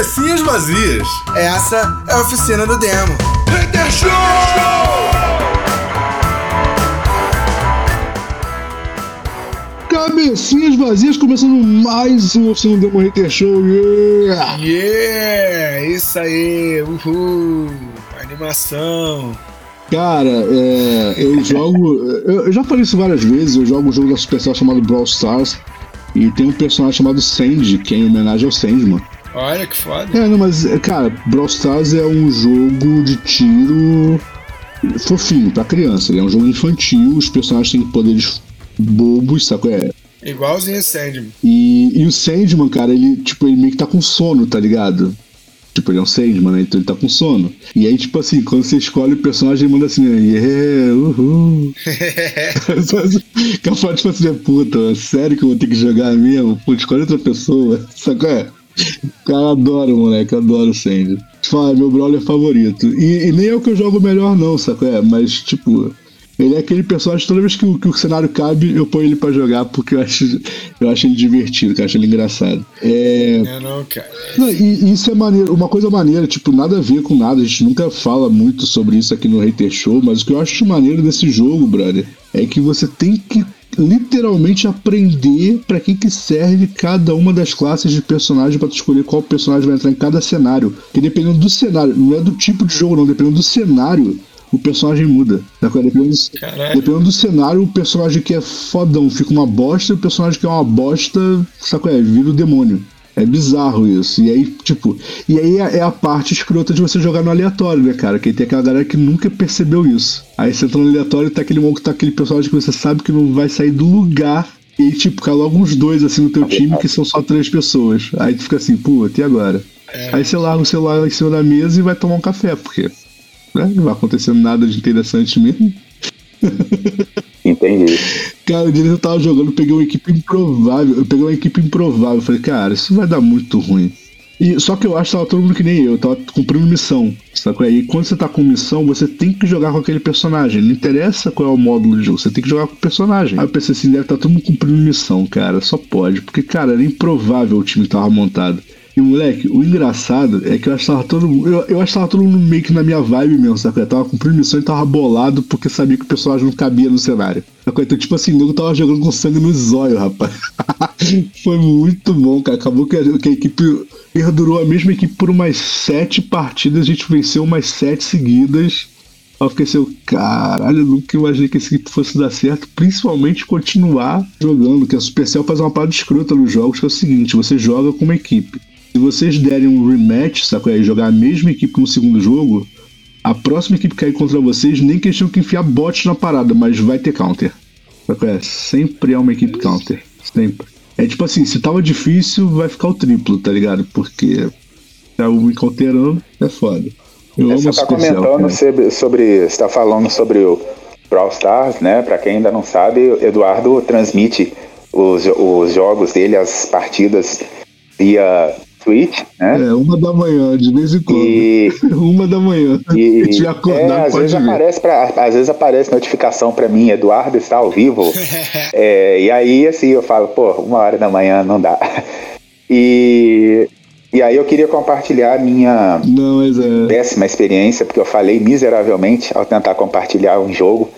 Cabecinhas vazias. Essa é a oficina do demo. Hater Show! Cabecinhas vazias, começando mais um Oficina do Demo Hater Show. Yeah! Yeah! Isso aí! Uhul! Animação! Cara, é, eu jogo. Eu, já falei isso várias vezes. Eu jogo um jogo da Supercell chamado Brawl Stars. E tem um personagem chamado Sandy, que é em homenagem ao Sandman. Olha que foda! É, não, mas, cara, Brawl Stars é um jogo de tiro fofinho pra criança. Ele é um jogo infantil, os personagens têm poderes bobos, saco? É. Igualzinho Sandman. E, e o Sandman, cara, ele, tipo, ele meio que tá com sono, tá ligado? Tipo, ele é um Sandman, né? Então ele tá com sono. E aí, tipo assim, quando você escolhe o personagem, ele manda assim, né? Yeah, uhul. Capaz, tipo assim, né? puta, sério que eu vou ter que jogar mesmo? Pô, escolhe outra pessoa. Sabe qual é? Cara, adoro, moleque, adoro o Sandy. Fala, meu brawler favorito. E, e nem é o que eu jogo melhor, não, saco? É, mas, tipo, ele é aquele personagem, toda vez que o, que o cenário cabe, eu ponho ele pra jogar, porque eu acho, eu acho ele divertido, eu acho ele engraçado. É. Não, não, cara. Não, e isso é maneiro, uma coisa maneira, tipo, nada a ver com nada, a gente nunca fala muito sobre isso aqui no Hater Show, mas o que eu acho maneiro desse jogo, brother, é que você tem que literalmente aprender pra que que serve cada uma das classes de personagem pra tu escolher qual personagem vai entrar em cada cenário. Porque dependendo do cenário, não é do tipo de jogo não, dependendo do cenário, o personagem muda. Dependendo, dependendo do cenário, o personagem que é fodão fica uma bosta, e o personagem que é uma bosta, saco é, vira o demônio. É bizarro isso. E aí, tipo, e aí é é a parte escrota de você jogar no aleatório, né, cara? Que tem aquela galera que nunca percebeu isso. Aí você entra no aleatório e tá aquele monstro, tá aquele personagem que você sabe que não vai sair do lugar. E aí, tipo, cai logo uns dois assim no teu time que são só três pessoas. Aí tu fica assim, puta, e agora? Aí você larga o celular em cima da mesa e vai tomar um café, porque né, não vai acontecendo nada de interessante mesmo. Entendi. Cara, o dia eu tava jogando, peguei uma equipe improvável. Eu peguei uma equipe improvável. Falei, cara, isso vai dar muito ruim. E, só que eu acho que tava todo mundo que nem eu, tava cumprindo missão. Sabe? E quando você tá com missão, você tem que jogar com aquele personagem. Não interessa qual é o módulo de jogo, você tem que jogar com o personagem. Aí eu pensei assim, deve estar todo mundo cumprindo missão, cara. Só pode. Porque, cara, era improvável o time que tava montado. E, moleque, o engraçado é que eu achava todo mundo. Eu, eu achava todo mundo meio que na minha vibe mesmo, sabe? Eu tava cumprindo missão e tava bolado porque sabia que o personagem não cabia no cenário. Então, tipo assim, eu tava jogando com sangue no zóio, rapaz. Foi muito bom, cara. Acabou que a, que a equipe perdurou a mesma equipe por umas sete partidas, a gente venceu umas sete seguidas. Eu fiquei assim, caralho, nunca imaginei que esse equipe fosse dar certo, principalmente continuar jogando, que a Supercell faz uma parada escrota nos jogos, que é o seguinte, você joga com uma equipe. Se vocês derem um rematch, saco aí, jogar a mesma equipe no segundo jogo, a próxima equipe que cair contra vocês, nem que eles tenham que enfiar bot na parada, mas vai ter counter. Saco é? Sempre é uma equipe counter. Sempre. É tipo assim, se tava difícil, vai ficar o triplo, tá ligado? Porque tá me counterando, é foda. Eu amo Você tá comentando cara. sobre, sobre. Você tá falando sobre o Brawl Stars, né? Pra quem ainda não sabe, o Eduardo transmite os, os jogos dele, as partidas via Twitch, né? É, uma da manhã, de vez em quando. E, Uma da manhã. e Se tiver é, acordado, às pode vezes ver. aparece pra, às vezes aparece notificação pra mim, Eduardo está ao vivo. É, e aí assim eu falo, pô, uma hora da manhã não dá. E, e aí eu queria compartilhar a minha Não, mas é. péssima experiência, porque eu falei miseravelmente ao tentar compartilhar um jogo,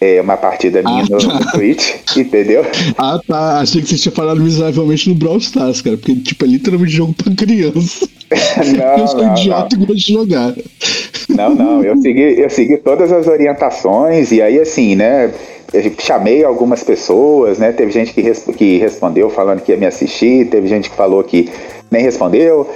é, uma partida minha no, no Twitch, entendeu? Ah, tá. Achei que você tinha falado miseravelmente no Brawl Stars, cara. Porque, tipo, é literalmente jogo pra criança. eu sou Não, não, idiota e gosto de jogar. Não, não, eu segui, eu segui todas as orientações e aí assim, né? Eu chamei algumas pessoas, né? Teve gente que, res- que respondeu falando que ia me assistir, teve gente que falou que nem respondeu.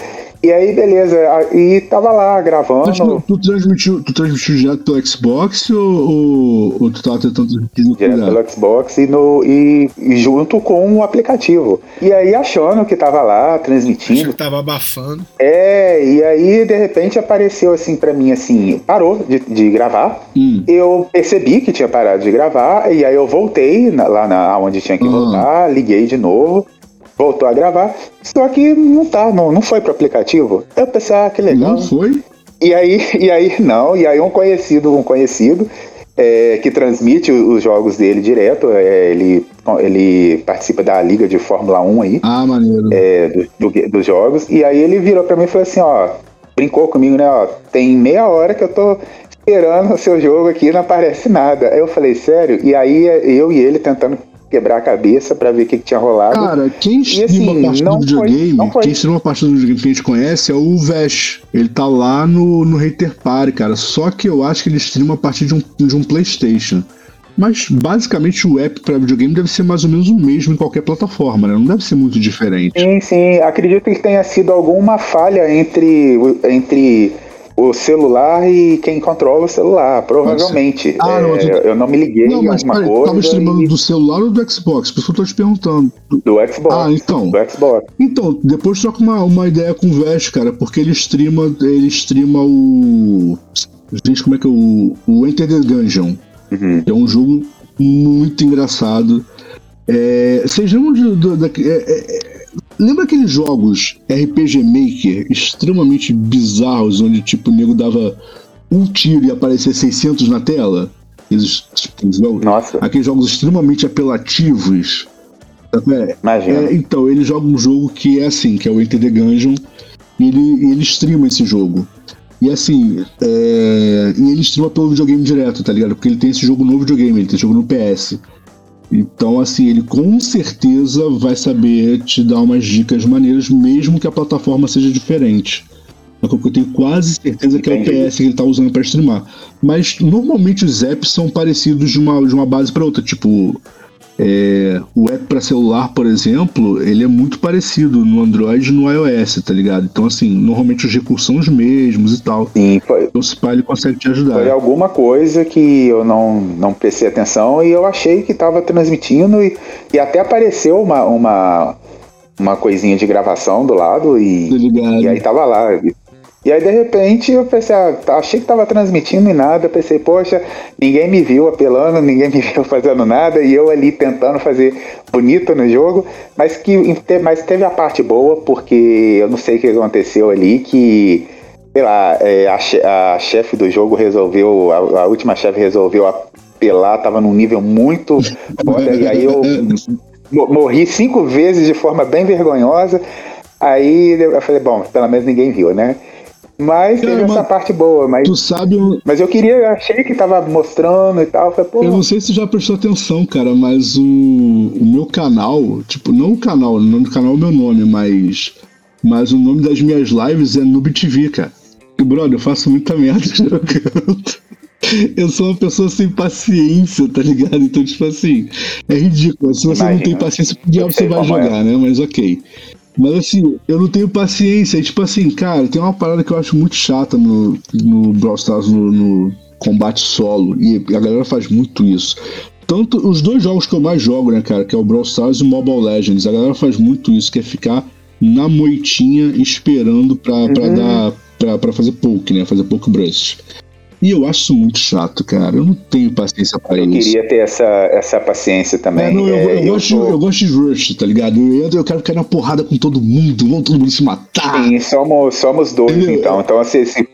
E aí, beleza, e tava lá Mas, gravando. tu, tu transmitiu, tu transmitiu direto do Xbox ou, ou, ou tu tava tentando transmitir no direto pelo Xbox e, no, e, e junto com o aplicativo. E aí, achando que tava lá, transmitindo, que tava abafando. É, e aí de repente apareceu assim pra mim assim, parou de, de gravar. Hum. Eu percebi que tinha parado de gravar e aí eu voltei na- lá na onde tinha que Uhum. voltar, liguei de novo, voltou a gravar. Só que não tá, não, não foi pro aplicativo. Eu pensei, ah, que legal. Não foi? E aí, e aí não, e aí um conhecido, um conhecido, é, que transmite os jogos dele direto. É, ele, ele participa da liga de Fórmula 1 aí, Ah, maneiro. é, do- do- dos jogos. E aí ele virou pra mim e falou assim, ó, brincou comigo, né? Ó, tem meia hora que eu tô esperando o seu jogo aqui não aparece nada. Aí eu falei, sério? E aí eu e ele tentando quebrar a cabeça pra ver o que, que tinha rolado. Cara, quem streama assim, a partida não do foi, videogame, não foi. quem streama a partida do videogame que a gente conhece é o Vesh. Ele tá lá no, no Hater Party, cara. Só que eu acho que ele streama a partir de um, de um PlayStation. Mas basicamente o app pra videogame deve ser mais ou menos o mesmo em qualquer plataforma, né? Não deve ser muito diferente. Sim, sim. Acredito que tenha sido alguma falha entre, entre o celular e quem controla o celular, provavelmente. Ah, não, É, mas- eu não me liguei Não, em mas alguma peraí, tu coisa tava streamando e- do celular ou do Xbox? Por isso que eu tô te perguntando. do Xbox. Ah, então. Do Xbox. Então, depois troca uma, uma ideia com o Vesh, cara, porque ele streama, ele streama o. Gente, como é que é o. O Enter the Gungeon. Uhum. É um jogo muito engraçado. É, vocês lembram de. do- da- é, é, é, lembra aqueles jogos RPG Maker extremamente bizarros, onde tipo, o nego dava um tiro e aparecia 600 na tela? Aqueles, tipo, jogos- Nossa, aqueles jogos extremamente apelativos. É, imagina. é, então, ele joga um jogo que é assim, que é o Enter the Gungeon, e ele, ele streama esse jogo. E assim, é, e ele streama pelo videogame direto, tá ligado? Porque ele tem esse jogo no videogame, ele tem jogo no PS. Então, assim, ele com certeza vai saber te dar umas dicas maneiras, mesmo que a plataforma seja diferente. É Eu tenho quase certeza que é o. PS que ele tá usando para streamar. Mas normalmente os apps são parecidos de uma, de uma base para outra. Tipo, é, o app para celular, por exemplo, ele é muito parecido no Android e no iOS, tá ligado? Então, assim, normalmente os recursos são os mesmos e tal. Sim, foi, Então, se pá, ele consegue te ajudar. foi alguma coisa que eu não, não prestei atenção e eu achei que estava transmitindo e, e até apareceu uma, uma, uma coisinha de gravação do lado e, Tá? E aí tava lá. E aí, de repente, eu pensei, ah, tá, achei que tava transmitindo e nada. Pensei, poxa, ninguém me viu apelando, ninguém me viu fazendo nada. E eu ali tentando fazer bonito no jogo. Mas, que, mas teve a parte boa, porque eu não sei o que aconteceu ali, que, sei lá, é, a, che- a chefe do jogo resolveu, a, última chefe resolveu apelar, tava num nível muito foda. E aí eu mo- morri cinco vezes de forma bem vergonhosa. Aí eu falei, bom, pelo menos ninguém viu, né? Mas Cara, teve essa mas parte boa, mas, Tu sabe, eu, mas eu queria, eu achei que tava mostrando e tal. eu Falei, eu não sei se tu já prestou atenção, cara, mas o, o meu canal, tipo, não o canal, o nome do canal é o meu nome, mas, mas o nome das minhas lives é Noob TV, cara. E, brother, eu faço muita merda jogando. Eu sou uma pessoa sem paciência, tá ligado? Então, tipo assim, é ridículo. Se você não Imagina. tem paciência, que diabo você vai é. jogar, né? Mas ok. Mas assim, eu não tenho paciência. E, tipo assim, cara, tem uma parada que eu acho muito chata no, no Brawl Stars, no, no combate solo. E a galera faz muito isso. Tanto os dois jogos que eu mais jogo, né, cara, que é o Brawl Stars e o Mobile Legends, a galera faz muito isso, que é ficar na moitinha esperando pra, pra Uhum. dar. Pra, pra fazer poke, né? Fazer poke burst. E eu acho muito chato, cara. Eu não tenho paciência pra eu isso. queria ter essa, essa paciência também. É, não, eu, É, eu, gosto, tô- eu gosto de rush, tá ligado? Eu eu quero cair na porrada com todo mundo, vamos todo mundo se matar. Sim, somos, somos dois, então. Então, se, se,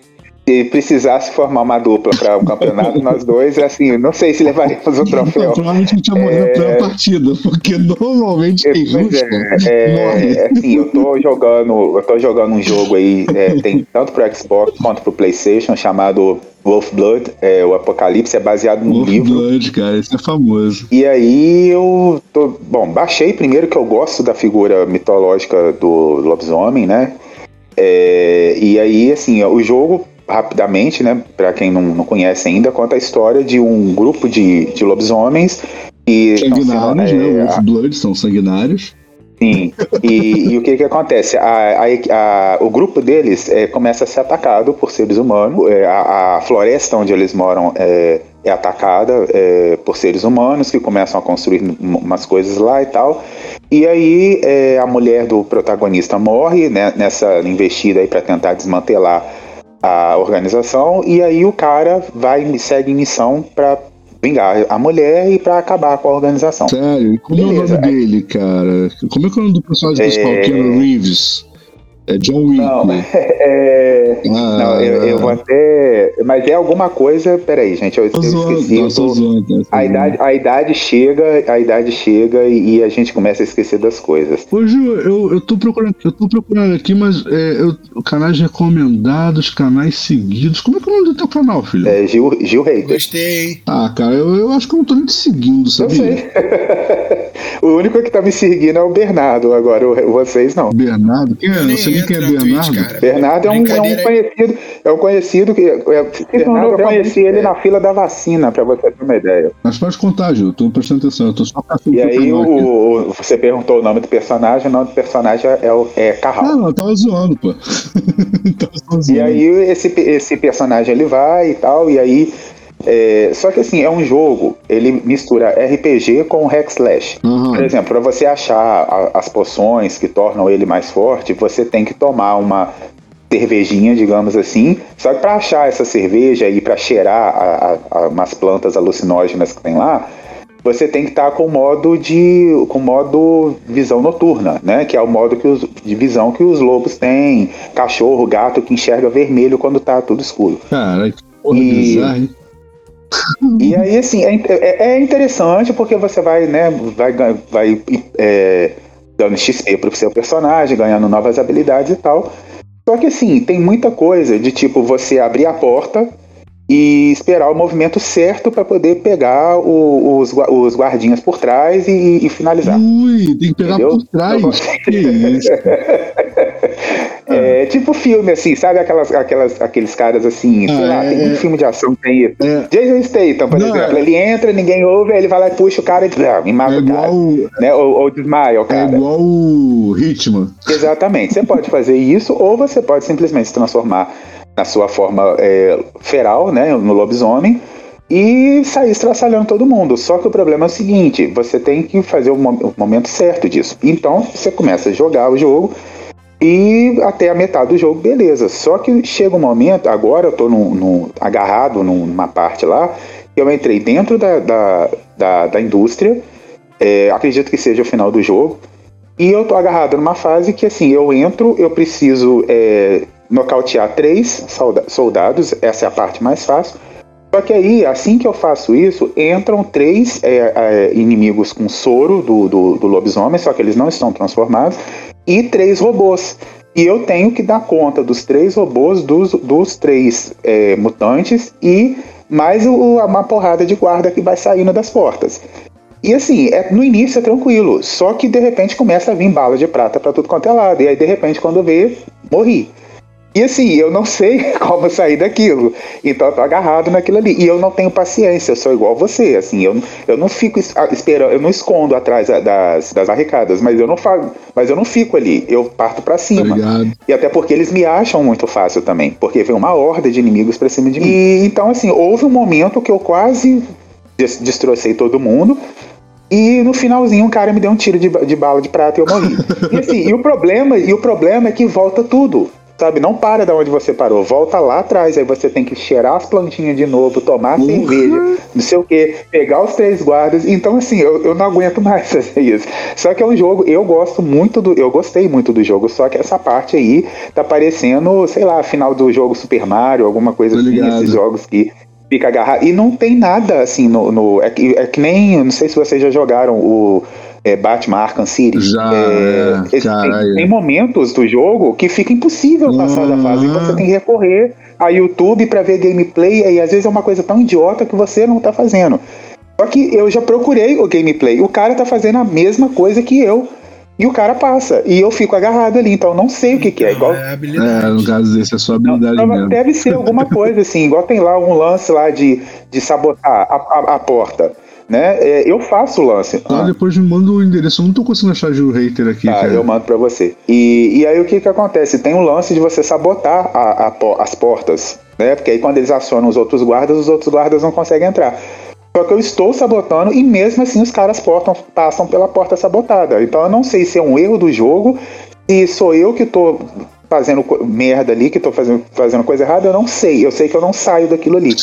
se precisasse formar uma dupla para um campeonato, nós dois, assim, não sei se levaríamos o troféu. provavelmente a gente ia morrer primeira partida, porque normalmente quem rush é, é, é assim, eu tô jogando, eu tô jogando um jogo aí, é, tem tanto pro Xbox quanto pro PlayStation, chamado Wolf Blood, é, o Apocalipse, é baseado num Wolf livro. Blood, cara, isso é famoso. E aí eu tô, bom, baixei primeiro que eu gosto da figura mitológica do lobisomem, né? É, e aí, assim, o jogo, rapidamente, né, pra quem não, não conhece ainda, conta a história de um grupo de, de lobisomens que sendo, Sanguinários, é, né? Wolf Blood são sanguinários. Sim, e, e o que que acontece? A- a- a- o grupo deles é, começa a ser atacado por seres humanos. É, a, floresta onde eles moram é, é atacada é, por seres humanos que começam a construir um- umas coisas lá e tal. E aí é, a mulher do protagonista morre né, nessa investida aí para tentar desmantelar a organização. E aí o cara vai e segue missão para vingar a mulher e para acabar com a organização. Sério, e como é o Beleza, nome dele, cara? Como é que é o nome do personagem principal? É- Keanu Reeves. É John Wick. Não, né? é, Ah, não eu, eu vou até. Mas é alguma coisa. Peraí, gente, eu, eu esqueci. não, eu tô zoando. a, idade, a idade chega, a idade chega e, e a gente começa a esquecer das coisas. Ô, Ju, eu, eu tô procurando, eu tô procurando aqui, mas é, eu, canais recomendados, canais seguidos. Como é que é o nome do teu canal, filho? É, Gil, Gil Hater. Gostei, hein? Ah, cara, eu, eu acho que eu não tô nem te seguindo, Eu sabia? sei. o único que tá me seguindo é o Bernardo, agora vocês não. Bernardo? Quem é? Eu Não nem quem é na Twitch, Bernardo. cara. Bernardo é um, é um conhecido, é um conhecido que. É, Bernardo, eu conheci ele na fila da vacina, pra você ter uma ideia. Mas pode contar, Ju, eu tô prestando atenção, eu tô só E aí o, o- você perguntou o nome do personagem, o nome do personagem é, o- é Carral. Ah, não, eu tava zoando, pô. tava zoando. E aí esse, esse personagem ele vai e tal, e aí. É, só que assim, é um jogo, ele mistura RPG com hack slash. Aham. Por exemplo, para você achar a- as poções que tornam ele mais forte, você tem que tomar uma cervejinha, digamos assim. Só que para achar essa cerveja e para cheirar a, a- umas plantas alucinógenas que tem lá, você tem que estar com modo de com modo visão noturna, né? Que é o modo que os, de visão que os lobos têm, cachorro, gato que enxerga vermelho quando tá tudo escuro. Caralho, que porra E- bizarra, hein? E aí, assim, é, é- é interessante porque você vai, né, vai, vai é, dando XP pro seu personagem, ganhando novas habilidades e tal. Só que, assim, tem muita coisa de tipo você abrir a porta e esperar o movimento certo para poder pegar o- os, os guardinhas por trás e, e finalizar. Ui, tem que pegar Entendeu? por trás. Que isso? É tipo filme, assim, sabe aquelas, aquelas, aqueles caras assim, sei Ah, lá, é- tem muito filme de ação que tem isso. É. Jason Statham, por Não, exemplo, é- ele entra, ninguém ouve, aí ele vai lá e puxa o cara e, ah, e mata É o cara. igual, Né? Ou, ou desmaia o é cara. igual o Hitman. Exatamente. Você pode fazer isso, ou você pode simplesmente se transformar na sua forma é, feral, né? No lobisomem. E sair estraçalhando todo mundo. Só que o problema é o seguinte: você tem que fazer o, mo- o momento certo disso. Então você começa a jogar o jogo e até a metade do jogo, beleza. Só que chega um momento, agora eu tô num- num- agarrado num- numa parte lá, eu entrei dentro da, da, da, da indústria, é, acredito que seja o final do jogo, e eu tô agarrado numa fase que assim, eu entro, eu preciso é, nocautear três solda- soldados, essa é a parte mais fácil. Só que aí, assim que eu faço isso, entram três é, é, inimigos com soro do, do, do lobisomem, só que eles não estão transformados, e três robôs. E eu tenho que dar conta dos três robôs, dos, dos três é, mutantes e mais o, uma porrada de guarda que vai saindo das portas. E assim, é, no início é tranquilo, só que de repente começa a vir bala de prata pra tudo quanto é lado. E aí de repente quando vê, morri. E assim, eu não sei como sair daquilo. Então eu tô agarrado naquilo ali. E eu não tenho paciência, eu sou igual você. Assim, eu, eu não fico esperando, eu não escondo atrás da- das, das barricadas, mas eu não faço, mas eu não fico ali. Eu parto pra Tá cima. ligado? E até porque eles me acham muito fácil também, porque vem uma horda de inimigos pra cima de mim. E então, assim, houve um momento que eu quase des- destrocei todo mundo. E no finalzinho um cara me deu um tiro de, de bala de prata e eu morri. e assim, e o problema, e o problema é que volta tudo. Sabe, não para da onde você parou, volta lá atrás, aí você tem que cheirar as plantinhas de novo, tomar Uhum. cerveja, não sei o que, pegar os três guardas. Então, assim, eu, eu não aguento mais fazer isso. Só que é um jogo, eu gosto muito do. Eu gostei muito do jogo, só que essa parte aí tá parecendo, sei lá, final do jogo Super Mario, alguma coisa Tô assim, ligado. esses jogos que fica agarrado. E não tem nada assim no. no- é, que, é que nem. Não sei se vocês já jogaram o. é, Batman Arkham City. Já, É, é, tem, tem momentos do jogo que fica impossível passar da fase. E Uhum. você tem que recorrer a YouTube pra ver gameplay. E às vezes é uma coisa tão idiota que você não tá fazendo. Só que eu já procurei o gameplay. O cara tá fazendo a mesma coisa que eu. E o cara passa. E eu fico agarrado ali. Então eu não sei o que, que é. Igual, É habilidade. É, no caso desse é só habilidade não, mesmo. deve ser alguma coisa assim, igual tem lá um lance lá de, de sabotar a, a- a porta, né? É, eu faço o lance. Ah, Ah, depois me manda o endereço. Eu não tô conseguindo achar o hater aqui, tá, cara. eu mando pra você. E, e aí o que que acontece? Tem um lance de você sabotar a- a as portas, né? Porque aí quando eles acionam os outros guardas, os outros guardas não conseguem entrar. Só que eu estou sabotando e mesmo assim os caras portam- passam pela porta sabotada. Então eu não sei se é um erro do jogo, se sou eu que tô fazendo merda ali, que tô fazendo, fazendo coisa errada, eu não sei. Eu sei que eu não saio daquilo ali.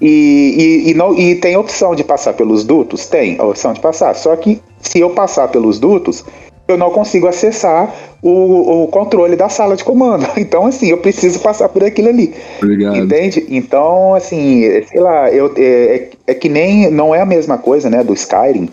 E, e, e não, e tem opção de passar pelos dutos? Tem a opção de passar. Só que se eu passar pelos dutos, eu não consigo acessar o, o controle da sala de comando. Então, assim, eu preciso passar por aquilo ali. Obrigado. Entende? Então, assim, sei lá, eu, é, é que nem. Não é a mesma coisa, né, do Skyrim,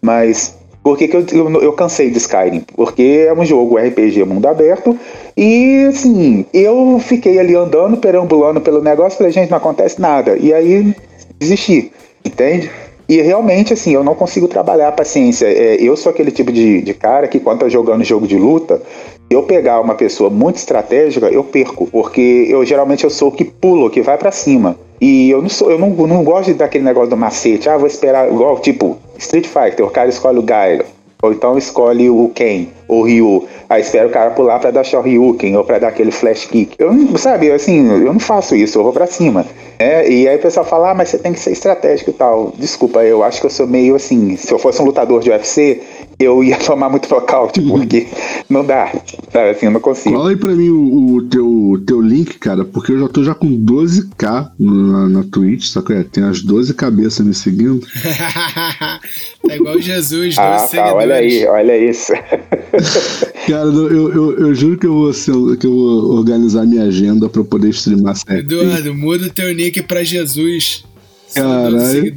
mas. Por que, que eu, eu, eu cansei de Skyrim? Porque é um jogo RPG mundo aberto e, assim, eu fiquei ali andando, perambulando pelo negócio, falei, gente, não acontece nada. E aí, desisti, entende? E realmente, assim, eu não consigo trabalhar a paciência. É, eu sou aquele tipo de, de cara que, quando tá jogando jogo de luta, eu pegar uma pessoa muito estratégica, eu perco. Porque eu geralmente eu sou o que pulo, que vai para cima. E eu não sou, eu não, não gosto daquele negócio do macete. Ah, vou esperar, igual, tipo, Street Fighter, o cara escolhe o Gaio. Ou então escolhe o Ken, ou o Ryu. Aí espera o cara pular pra dar Shoryuken, ou pra dar aquele flash kick. Eu não, sabe, assim, eu não faço isso, eu vou pra cima. É, e aí o pessoal fala, ah, mas você tem que ser estratégico e tal. Desculpa, eu acho que eu sou meio assim, se eu fosse um lutador de UFC, eu ia tomar muito nocaute, porque não dá, sabe, assim, eu não consigo. Fala aí pra mim o, o teu, teu link, cara, porque eu já tô já com 12k na, na Twitch, saca? É, tem as 12 cabeças me seguindo. tá igual Jesus, ah, tá, olha aí, olha isso. Cara, eu, eu, eu, juro que eu, vou, que eu vou organizar minha agenda pra poder streamar certo. Eduardo, muda o teu nick pra Jesus. Caralho.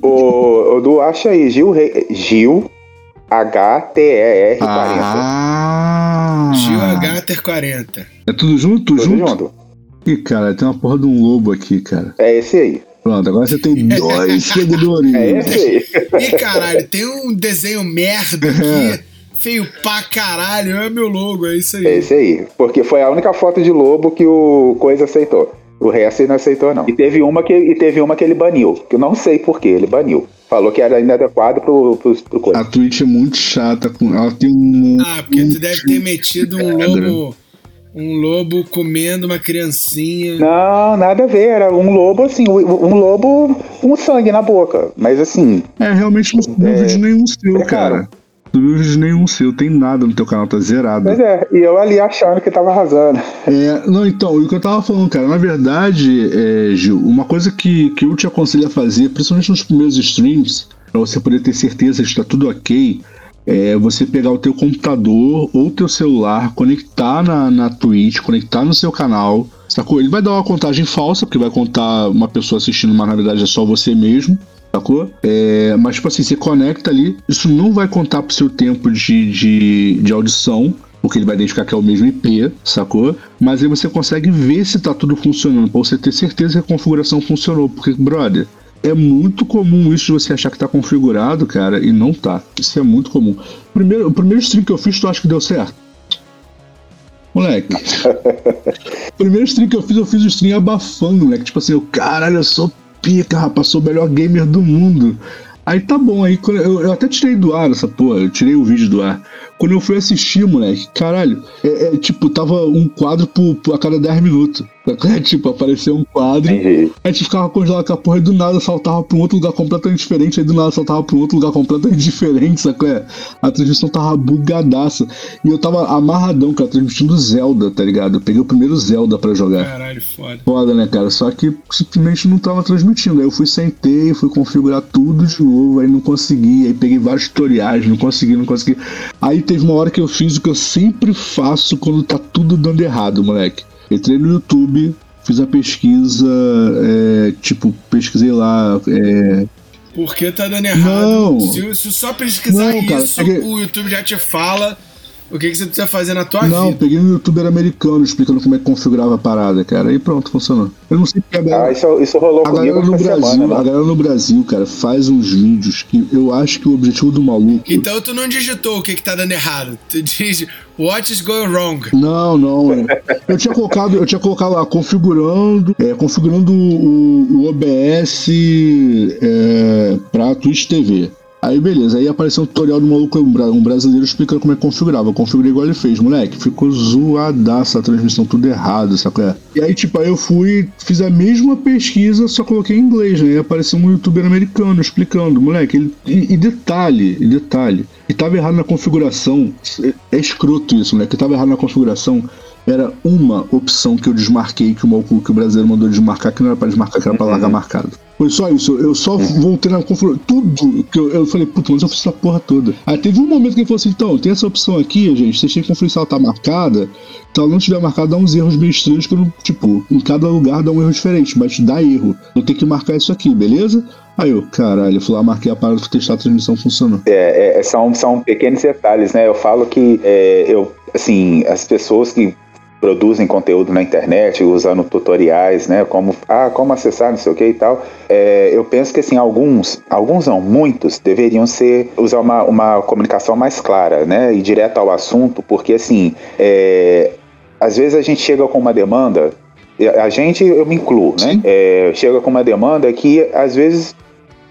o, o Du, acha aí, Gil, Re... Gil H-T-E-R 40. Ah. Gil HTR40. É tudo junto? Tudo junto? junto. Ih, cara, tem uma porra de um lobo aqui, cara. É esse aí. Pronto, agora você tem dois seguidores. É esse aí. Ih, caralho, tem um desenho merda aqui. Feio pra caralho, é meu logo, é isso aí. É esse aí. Porque foi a única foto de lobo que o Coisa aceitou. O resto ele não aceitou, não. E teve uma que, e teve uma que ele baniu. Que eu não sei porquê, ele baniu. Falou que era inadequado pro, pro, pro coisa. A Twitch é muito chata. Com, ela tem um. Ah, porque tu deve ter metido um lobo. Um lobo comendo uma criancinha. Não, nada a ver. Era um lobo, assim, um lobo com sangue na boca. Mas assim. É, realmente não vi é, vídeo nenhum seu, é cara. Não vi vídeo nenhum seu, tem nada no teu canal, tá zerado. Pois é, e eu ali achando que tava arrasando. É, não, então, o que eu tava falando, cara, na verdade, é, Gil, uma coisa que, que eu te aconselho a fazer, principalmente nos primeiros streams, pra você poder ter certeza que tá tudo ok, é você pegar o teu computador ou teu celular, conectar na, na Twitch, conectar no seu canal, sacou? Ele vai dar uma contagem falsa, porque vai contar uma pessoa assistindo, mas na verdade é só você mesmo sacou? É, mas, tipo assim, você conecta ali, isso não vai contar pro seu tempo de, de, de audição, porque ele vai identificar que é o mesmo IP, sacou? Mas aí você consegue ver se tá tudo funcionando, pra você ter certeza que a configuração funcionou, porque, brother, é muito comum isso de você achar que tá configurado, cara, e não tá. Isso é muito comum. Primeiro, o primeiro stream que eu fiz, tu acha que deu certo? Moleque. primeiro stream que eu fiz, eu fiz o stream abafando, moleque. Tipo assim, eu, caralho, eu sou pica, rapaz, sou o melhor gamer do mundo. Aí tá bom, aí eu, eu, até tirei do ar essa porra, eu tirei o vídeo do ar. Quando eu fui assistir, moleque, caralho, é, é tipo, tava um quadro por, por a cada 10 minutos. É, tipo, apareceu um quadro, aí a gente ficava congelado com a porra e do nada saltava pra um outro lugar completamente diferente, aí do nada saltava pra um outro lugar completamente diferente, sacou? É? A transmissão tava bugadaça. E eu tava amarradão, cara, transmitindo Zelda, tá ligado? Eu peguei o primeiro Zelda pra jogar. Caralho, foda. Foda, né, cara? Só que simplesmente não tava transmitindo. Aí eu fui, sentei, fui configurar tudo de novo, aí não consegui, aí peguei vários tutoriais, não consegui, não consegui. Aí teve uma hora que eu fiz o que eu sempre faço quando tá tudo dando errado, moleque. Entrei no YouTube, fiz a pesquisa, é, tipo, pesquisei lá. É... Por que tá dando errado? Não. Se, se só pesquisar não, cara, isso, peguei... o YouTube já te fala o que, que você precisa fazer na tua não, vida. Não, peguei um youtuber americano explicando como é que configurava a parada, cara. Aí pronto, funcionou. Eu não sei porque a galera. Ah, isso, isso rolou a galera no Brasil, semana, né? A galera no Brasil, cara, faz uns vídeos que eu acho que o objetivo do maluco. Então tu não digitou o que, que tá dando errado. Tu diz What is going wrong? Não, não. Eu tinha colocado, eu tinha colocado lá, configurando, é, configurando o, o OBS é, pra Twitch TV. Aí beleza, aí apareceu um tutorial do maluco, um brasileiro explicando como é que configurava. Eu configurei igual ele fez, moleque. Ficou zoadaça a transmissão, tudo errado, sabe? É? E aí, tipo, aí eu fui, fiz a mesma pesquisa, só coloquei em inglês, né? E apareceu um youtuber americano explicando, moleque. Ele, e, e detalhe, e detalhe, que tava errado na configuração. É, é escroto isso, moleque. Que tava errado na configuração era uma opção que eu desmarquei que o maluco que o brasileiro mandou desmarcar, que não era pra desmarcar, que era pra largar marcado. Foi só isso. Eu só voltei na configuração. Tudo que eu, eu falei, puta, mas eu fiz essa porra toda. Aí teve um momento que ele falou assim: então, tem essa opção aqui, gente. Vocês têm que conferir se ela tá marcada. Então, ela não tiver marcada, dá uns erros meio estranhos que eu não. Tipo, em cada lugar dá um erro diferente, mas dá erro. Eu tenho que marcar isso aqui, beleza? Aí eu, caralho, eu fui lá, marquei a parada pra testar a transmissão funcionando. É, é, são, são pequenos detalhes, né? Eu falo que é, eu, assim, as pessoas que produzem conteúdo na internet usando tutoriais, né? Como, ah, como acessar, não sei o que e tal. É, eu penso que assim, alguns, alguns não, muitos deveriam ser usar uma, uma comunicação mais clara, né? E direto ao assunto, porque assim, é, às vezes a gente chega com uma demanda a gente, eu me incluo, né? É, chega com uma demanda que às vezes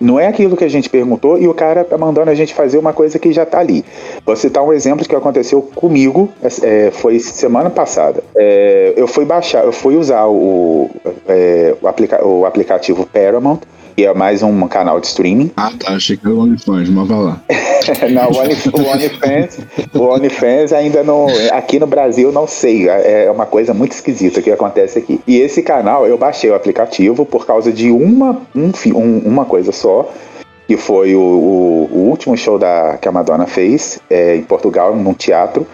não é aquilo que a gente perguntou e o cara tá mandando a gente fazer uma coisa que já tá ali. Vou citar um exemplo que aconteceu comigo, é, foi semana passada. É, eu fui baixar, eu fui usar o, é, o, aplica o aplicativo Paramount que é mais um canal de streaming. Ah, tá. Achei que era o OnlyFans, mas vai lá. não, o OnlyFans, o OnlyFans ainda não. Aqui no Brasil, não sei. É, é uma coisa muito esquisita que acontece aqui. E esse canal, eu baixei o aplicativo por causa de uma, um, um, uma coisa só que foi o, o, o, último show da, que a Madonna fez é, em Portugal, num teatro.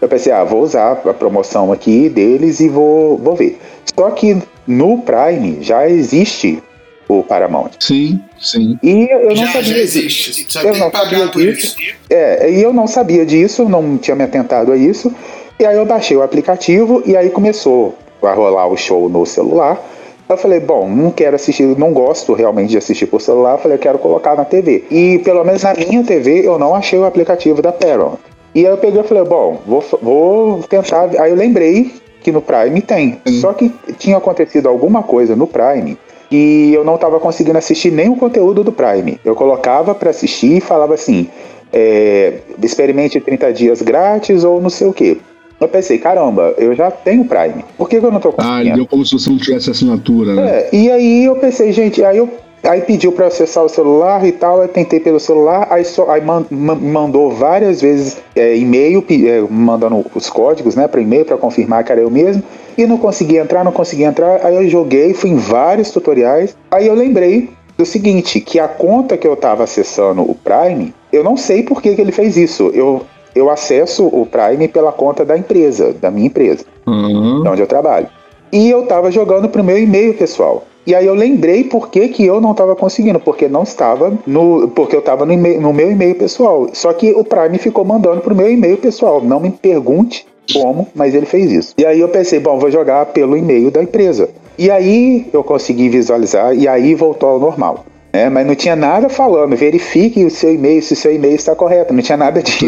Eu pensei, ah, vou usar a promoção aqui deles e vou, vou ver. Só que no Prime já existe o Paramount. Sim, sim. E eu não já, sabia já existe. Só eu não sabia disso. É, e eu não sabia disso, não tinha me atentado a isso. E aí eu baixei o aplicativo e aí começou a rolar o show no celular. Eu falei, bom, não quero assistir, não gosto realmente de assistir por celular. Eu falei, eu quero colocar na TV. E pelo menos na minha TV eu não achei o aplicativo da Paramount. E aí eu peguei e falei, bom, vou, vou tentar. Aí eu lembrei que no Prime tem. Só que tinha acontecido alguma coisa no Prime e eu não estava conseguindo assistir nem o conteúdo do Prime. Eu colocava para assistir e falava assim: é, experimente 30 dias grátis ou não sei o que. Eu pensei, caramba, eu já tenho Prime. Por que, que eu não tô conseguindo? Ah, deu como se você não tivesse assinatura, né? É, e aí eu pensei, gente, aí eu Aí pediu para acessar o celular e tal, eu tentei pelo celular, aí, só, aí man, man, mandou várias vezes é, e-mail, é, mandando os códigos né, para e-mail para confirmar que era eu mesmo, e não consegui entrar, não consegui entrar, aí eu joguei, fui em vários tutoriais, aí eu lembrei do seguinte, que a conta que eu estava acessando o Prime, eu não sei por que, que ele fez isso, eu, eu acesso o Prime pela conta da empresa, da minha empresa, uhum. onde eu trabalho. E eu estava jogando para o meu e-mail pessoal. E aí eu lembrei por que, que eu não estava conseguindo, porque não estava no, porque eu estava no, no, meu e-mail pessoal. Só que o Prime ficou mandando pro meu e-mail pessoal. Não me pergunte como, mas ele fez isso. E aí eu pensei, bom, vou jogar pelo e-mail da empresa. E aí eu consegui visualizar e aí voltou ao normal. É, mas não tinha nada falando, verifique o seu e-mail, se o seu e-mail está correto. Não tinha nada disso.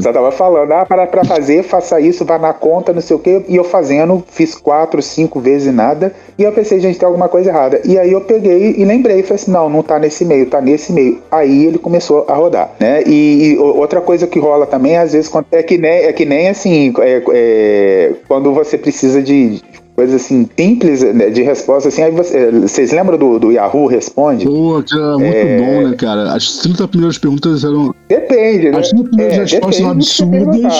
Só tava falando, ah, para, para fazer, faça isso, vá na conta, não sei o quê. E eu fazendo, fiz quatro, cinco vezes nada. E eu pensei, gente, tem alguma coisa errada. E aí eu peguei e lembrei, falei assim, não, não tá nesse e-mail, tá nesse e-mail. Aí ele começou a rodar, né? E, e outra coisa que rola também, às vezes, é que nem, é que nem assim, é, é, quando você precisa de coisa assim, simples né, de resposta, assim, aí você, vocês lembram do, do Yahoo Responde? Pô, que era muito é... bom, né, cara? As 30 primeiras perguntas eram... Depende, né? As 30 primeiras é, respostas eram absurdas,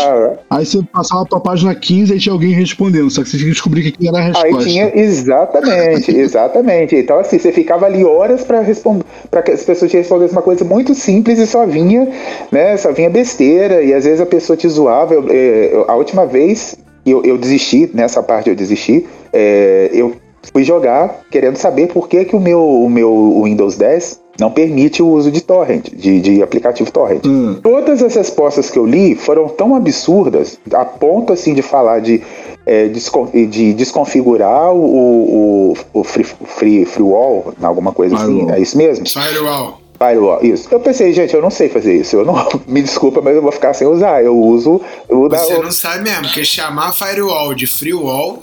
aí você passava pra página 15 e tinha alguém respondendo, só que você tinha que descobrir que era a resposta. Aí tinha, exatamente, exatamente. Então, assim, você ficava ali horas pra responder, para que as pessoas te respondessem uma coisa muito simples e só vinha, né, só vinha besteira, e às vezes a pessoa te zoava. Eu, eu, a última vez eu, eu desisti, nessa parte eu desisti. É, eu fui jogar querendo saber por que, que o, meu, o meu Windows 10 não permite o uso de torrent, de, de aplicativo torrent. Hum. Todas as respostas que eu li foram tão absurdas, a ponto assim de falar de, é, de desconfigurar o, o, o free, free, free wall, alguma coisa Firewall. assim. É isso mesmo? Firewall. Firewall, isso. Eu pensei, gente, eu não sei fazer isso. Eu não, me desculpa, mas eu vou ficar sem usar. Eu uso. Eu Você não sabe mesmo, porque chamar firewall de freewall.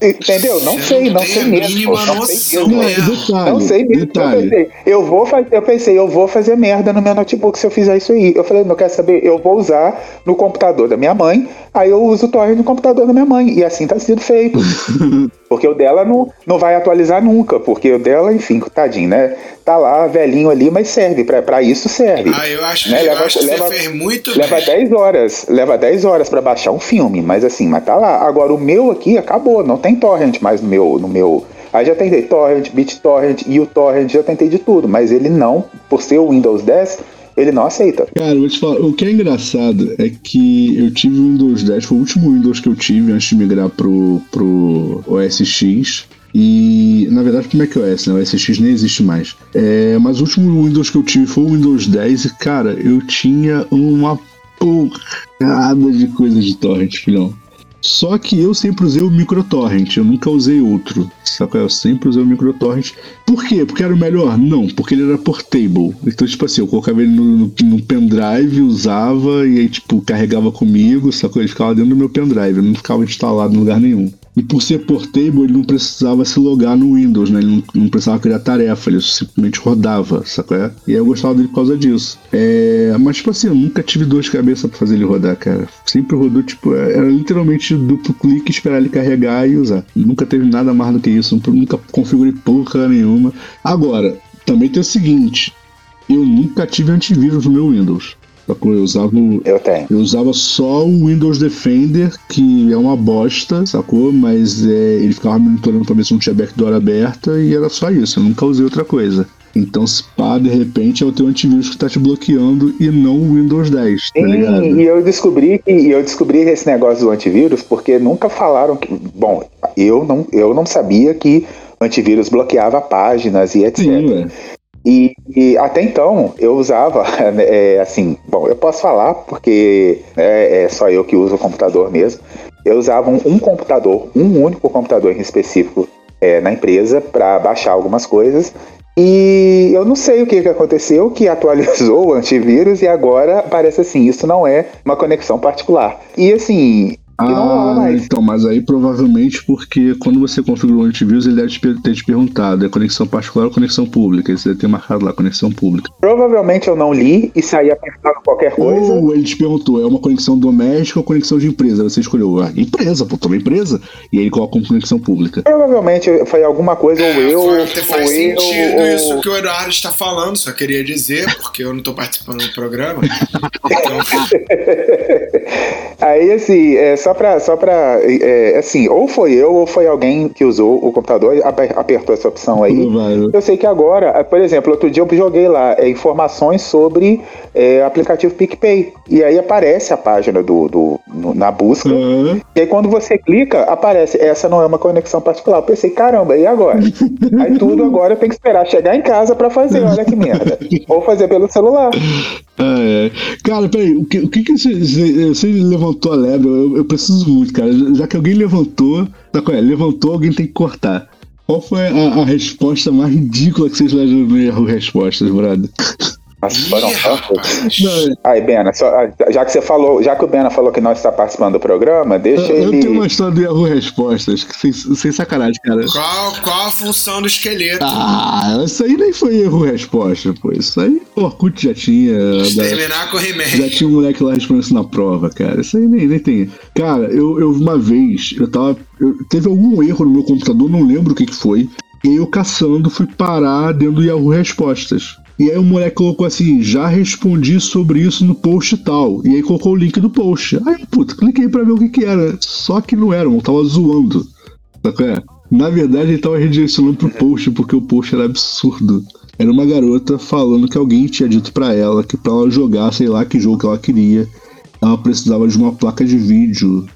Entendeu? Não sei, não, sei mesmo. Não sei mesmo. Detalhe, não sei mesmo. Detalhe. Eu pensei, eu vou eu pensei, eu vou fazer merda no meu notebook se eu fizer isso aí. Eu falei, não quer saber? Eu vou usar no computador da minha mãe. Aí eu uso o torrent no computador da minha mãe. E assim tá sendo feito. porque o dela não, não vai atualizar nunca. Porque o dela, enfim, tadinho, né? Tá lá, velhinho ali, mas serve, pra, pra isso serve. Ah, eu acho, Né, que, leva- eu acho que leva- você fez muito Leva bem. 10 horas, leva 10 horas pra baixar um filme, mas assim, mas tá lá. Agora o meu aqui acabou, não tem torrent mais no meu, no meu. Aí já tentei torrent, BitTorrent e o torrent, já tentei de tudo, mas ele não, por ser o Windows 10, ele não aceita. Cara, eu vou te falar, o que é engraçado é que eu tive o Windows 10, foi o último Windows que eu tive antes de migrar pro, pro OS X. E, na verdade, pro macOS, né? O OS X nem existe mais. É, mas o último Windows que eu tive foi o Windows 10 e, cara, eu tinha uma porrada de coisa de torrent, filhão. Só que eu sempre usei o microtorrent, eu nunca usei outro. Sabe? Eu sempre usei o microtorrent. Por quê? Porque era o melhor? Não, porque ele era portable. Então, tipo assim, eu colocava ele no, no, no pendrive, usava e aí, tipo, carregava comigo, sacou? Ele ficava dentro do meu pendrive, não ficava instalado em lugar nenhum. E por ser portable, ele não precisava se logar no Windows, né? Ele não, não precisava criar tarefa, ele simplesmente rodava, sacou? E aí eu gostava dele por causa disso. É, mas, tipo assim, eu nunca tive dor de cabeça pra fazer ele rodar, cara. Sempre rodou, tipo, era literalmente duplo clique, esperar ele carregar e usar. Nunca teve nada mais do que isso, nunca configurei porra nenhuma. Agora, também tem o seguinte, eu nunca tive antivírus no meu Windows. Eu usava Eu tenho. eu usava só o Windows Defender, que é uma bosta, sacou? Mas é, ele ficava monitorando pra ver se não tinha backdoor aberta e era só isso. Eu nunca usei outra coisa. Então, se pá, de repente é o teu antivírus que tá te bloqueando e não o Windows 10, tá ligado? e eu descobri que e eu descobri esse negócio do antivírus porque nunca falaram que. Bom, eu não, eu não sabia que o antivírus bloqueava páginas e etc. Sim. E, e até então eu usava, é, assim, bom, eu posso falar porque é, é só eu que uso o computador mesmo. Eu usava um, um computador, um único computador em específico é, na empresa para baixar algumas coisas. E eu não sei o que, que aconteceu, que atualizou o antivírus e agora parece assim, isso não é uma conexão particular. E assim, Ah, mais. então, mas aí provavelmente porque quando você configurou o antivírus, ele deve ter te perguntado, é conexão particular ou conexão pública? Aí Você deve ter marcado lá, conexão pública. Provavelmente eu não li e saí apertando qualquer coisa. Ou ele te perguntou, é uma conexão doméstica ou conexão de empresa? Você escolheu a empresa, pô, tô na empresa. E aí ele coloca como conexão pública. Provavelmente foi alguma coisa, ou eu, Foi- ou até faz eu, sentido ou- isso que o Eduardo está falando, só queria dizer, porque eu não estou participando do programa. Então, Aí, assim, é, só pra. Só pra é, assim, ou foi eu ou foi alguém que usou o computador e aper- apertou essa opção aí. Provável. Eu sei que agora, é, por exemplo, outro dia eu joguei lá é, informações sobre é, aplicativo PicPay. E aí aparece a página do, do no- na busca. Ah, E aí quando você clica, aparece, essa não é uma conexão particular. Eu pensei, caramba, e agora? aí tudo agora tem que esperar chegar em casa pra fazer, olha que merda. Ou fazer pelo celular. ah, é. Cara, peraí, o que, o que, que você, você- você levantou a lebre? Eu, eu preciso muito, cara. Já que alguém levantou, tá, qual é? levantou, alguém tem que cortar. Qual foi a, a resposta mais ridícula que vocês no erro respostas, brother? Nossa, foram Aí, Bena, só- ah, já que você falou, já que o Bena falou que não está participando do programa, deixa eu, eu ele. tenho uma história do erro respostas, que sem, sem sacanagem, cara. Qual, qual a função do esqueleto? Ah, isso aí nem foi erro resposta, pô. Isso aí o Orkut já tinha. né? Exterminar com Já remédio. tinha um moleque lá respondendo isso na prova, cara. Isso aí nem, nem tem. Cara, eu, eu uma vez, eu tava. eu- teve algum erro no meu computador, não lembro o que, que foi. E eu caçando fui parar dentro do Yahoo Respostas. E aí o moleque colocou assim, já respondi sobre isso no post tal. E aí colocou o link do post. Aí, puta, cliquei pra ver o que que era. Só que não era, eu tava zoando. Qual é? Na verdade, ele tava redirecionando pro post, porque o post era absurdo. Era uma garota falando que alguém tinha dito pra ela que pra ela jogar, sei lá que jogo que ela queria, ela precisava de uma placa de vídeo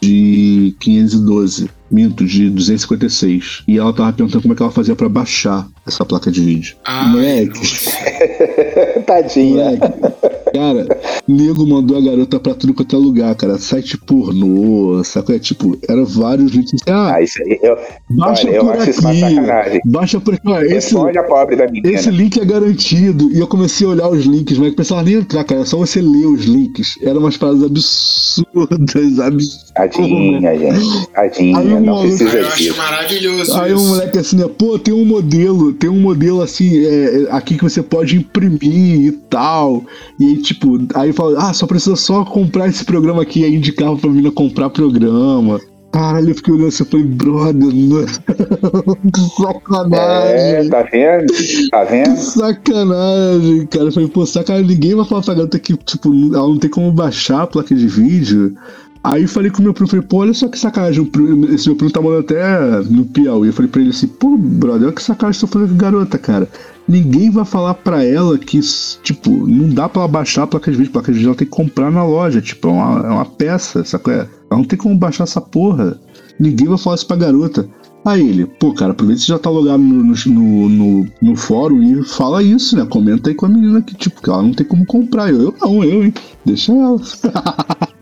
de 512, minto, de 256. E ela tava perguntando como é que ela fazia pra baixar essa placa de vídeo. Ai, Moleque, Tadinha. moleque. Cara, nego mandou a garota pra tudo quanto é lugar, cara. Site pornô, sabe? É tipo, era vários links. Ah, Ah, isso aí, eu, baixa olha, eu por acho isso uma aqui. sacanagem. Baixa por aqui. Ó, esse, Responde a pobre da menina. esse link é garantido. E eu comecei a olhar os links, mas eu pensava nem entrar, cara. É só você ler os links. Eram umas paradas absurdas, absurdas. Tadinha, gente. Tadinha, Aí o não maluco- precisa Eu acho disso. maravilhoso Aí um isso. moleque assim, né? Pô, tem um modelo, tem um modelo assim, é, é, aqui que você pode imprimir e tal. E aí, tipo, aí fala, ah, só precisa só comprar esse programa aqui. Aí indicava pra menina comprar programa. Caralho, eu fiquei olhando assim e falei, brother, não. que sacanagem. É, tá vendo? Tá Que vendo? sacanagem, cara. Eu falei, pô, sacanagem, ninguém vai falar pra garota que, tipo, ela não tem como baixar a placa de vídeo. Aí eu falei com o meu primo, falei, pô, olha só que sacanagem. Esse meu primo tá morando até no Piauí. Eu falei pra ele assim, pô, brother, olha que sacanagem que eu falando com garota, cara. Ninguém vai falar pra ela que, tipo, não dá pra ela baixar a placa de vídeo. A placa de vídeo ela tem que comprar na loja. Tipo, é uma, é uma peça, sacou? Ela não tem como baixar essa porra. Ninguém vai falar isso pra garota. Aí ele, pô, cara, aproveita que você já tá logado no, no, no, no- no fórum e fala isso, né? Comenta aí com a menina que, tipo, que ela não tem como comprar. Eu, eu não, eu, hein? Deixa ela.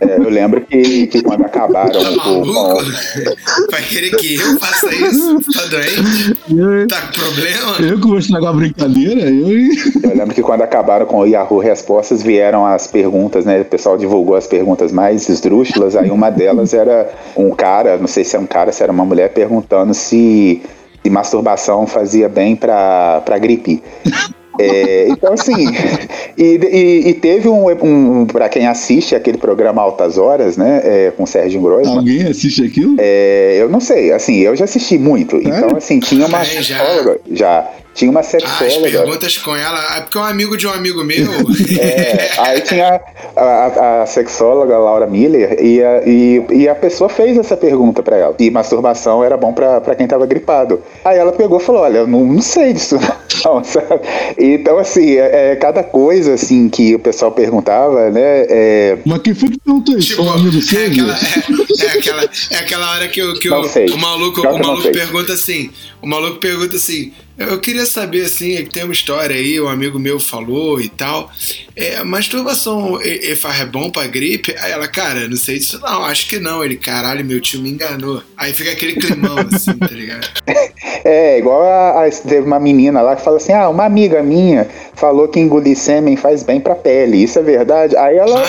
É, eu lembro que, que quando acabaram Tá o, maluco? com- Vai querer que eu faça isso? Tá doente? Tá com problema? eu que vou estragar a brincadeira, eu? Eu lembro que quando acabaram com o Yahoo Respostas, vieram as perguntas, né? O pessoal divulgou as perguntas mais esdrúxulas. Aí uma delas era um cara, não sei se é um cara, se era uma mulher, perguntando se, se masturbação fazia bem pra, pra gripe. É, então, assim, e, e- e teve um, um para quem assiste aquele programa Altas Horas, né, é, com o Sérgio Grossman, Alguém assiste aquilo? é, eu não sei, assim, eu já assisti muito, então, assim, tinha uma já. já, tinha uma Ah, as sexóloga, perguntas com ela. É porque é um amigo de um amigo meu. É, aí tinha a, a- a sexóloga Laura Miller e a, e, e a pessoa fez essa pergunta pra ela. E masturbação era bom pra pra quem tava gripado. Aí ela pegou e falou: Olha, eu não, não sei disso, não, sabe? Então, assim, é, é, cada coisa assim que o pessoal perguntava, né? é, Mas quem foi que perguntou isso? Tipo, um é seu? aquela, é, é aquela, é aquela hora que, o, que o, o maluco, o maluco pergunta assim, o maluco pergunta assim, eu queria saber assim, é que tem uma história aí, um amigo meu falou e tal, é, masturbação e, e faz é bom pra gripe? Aí ela, cara, não sei disso não, acho que não. Ele, caralho, meu tio me enganou. Aí fica aquele climão assim, tá ligado? É, igual a, a- teve uma menina lá que fala assim: ah, uma amiga minha falou que engolir sêmen faz bem pra pele. Isso é verdade? Aí ela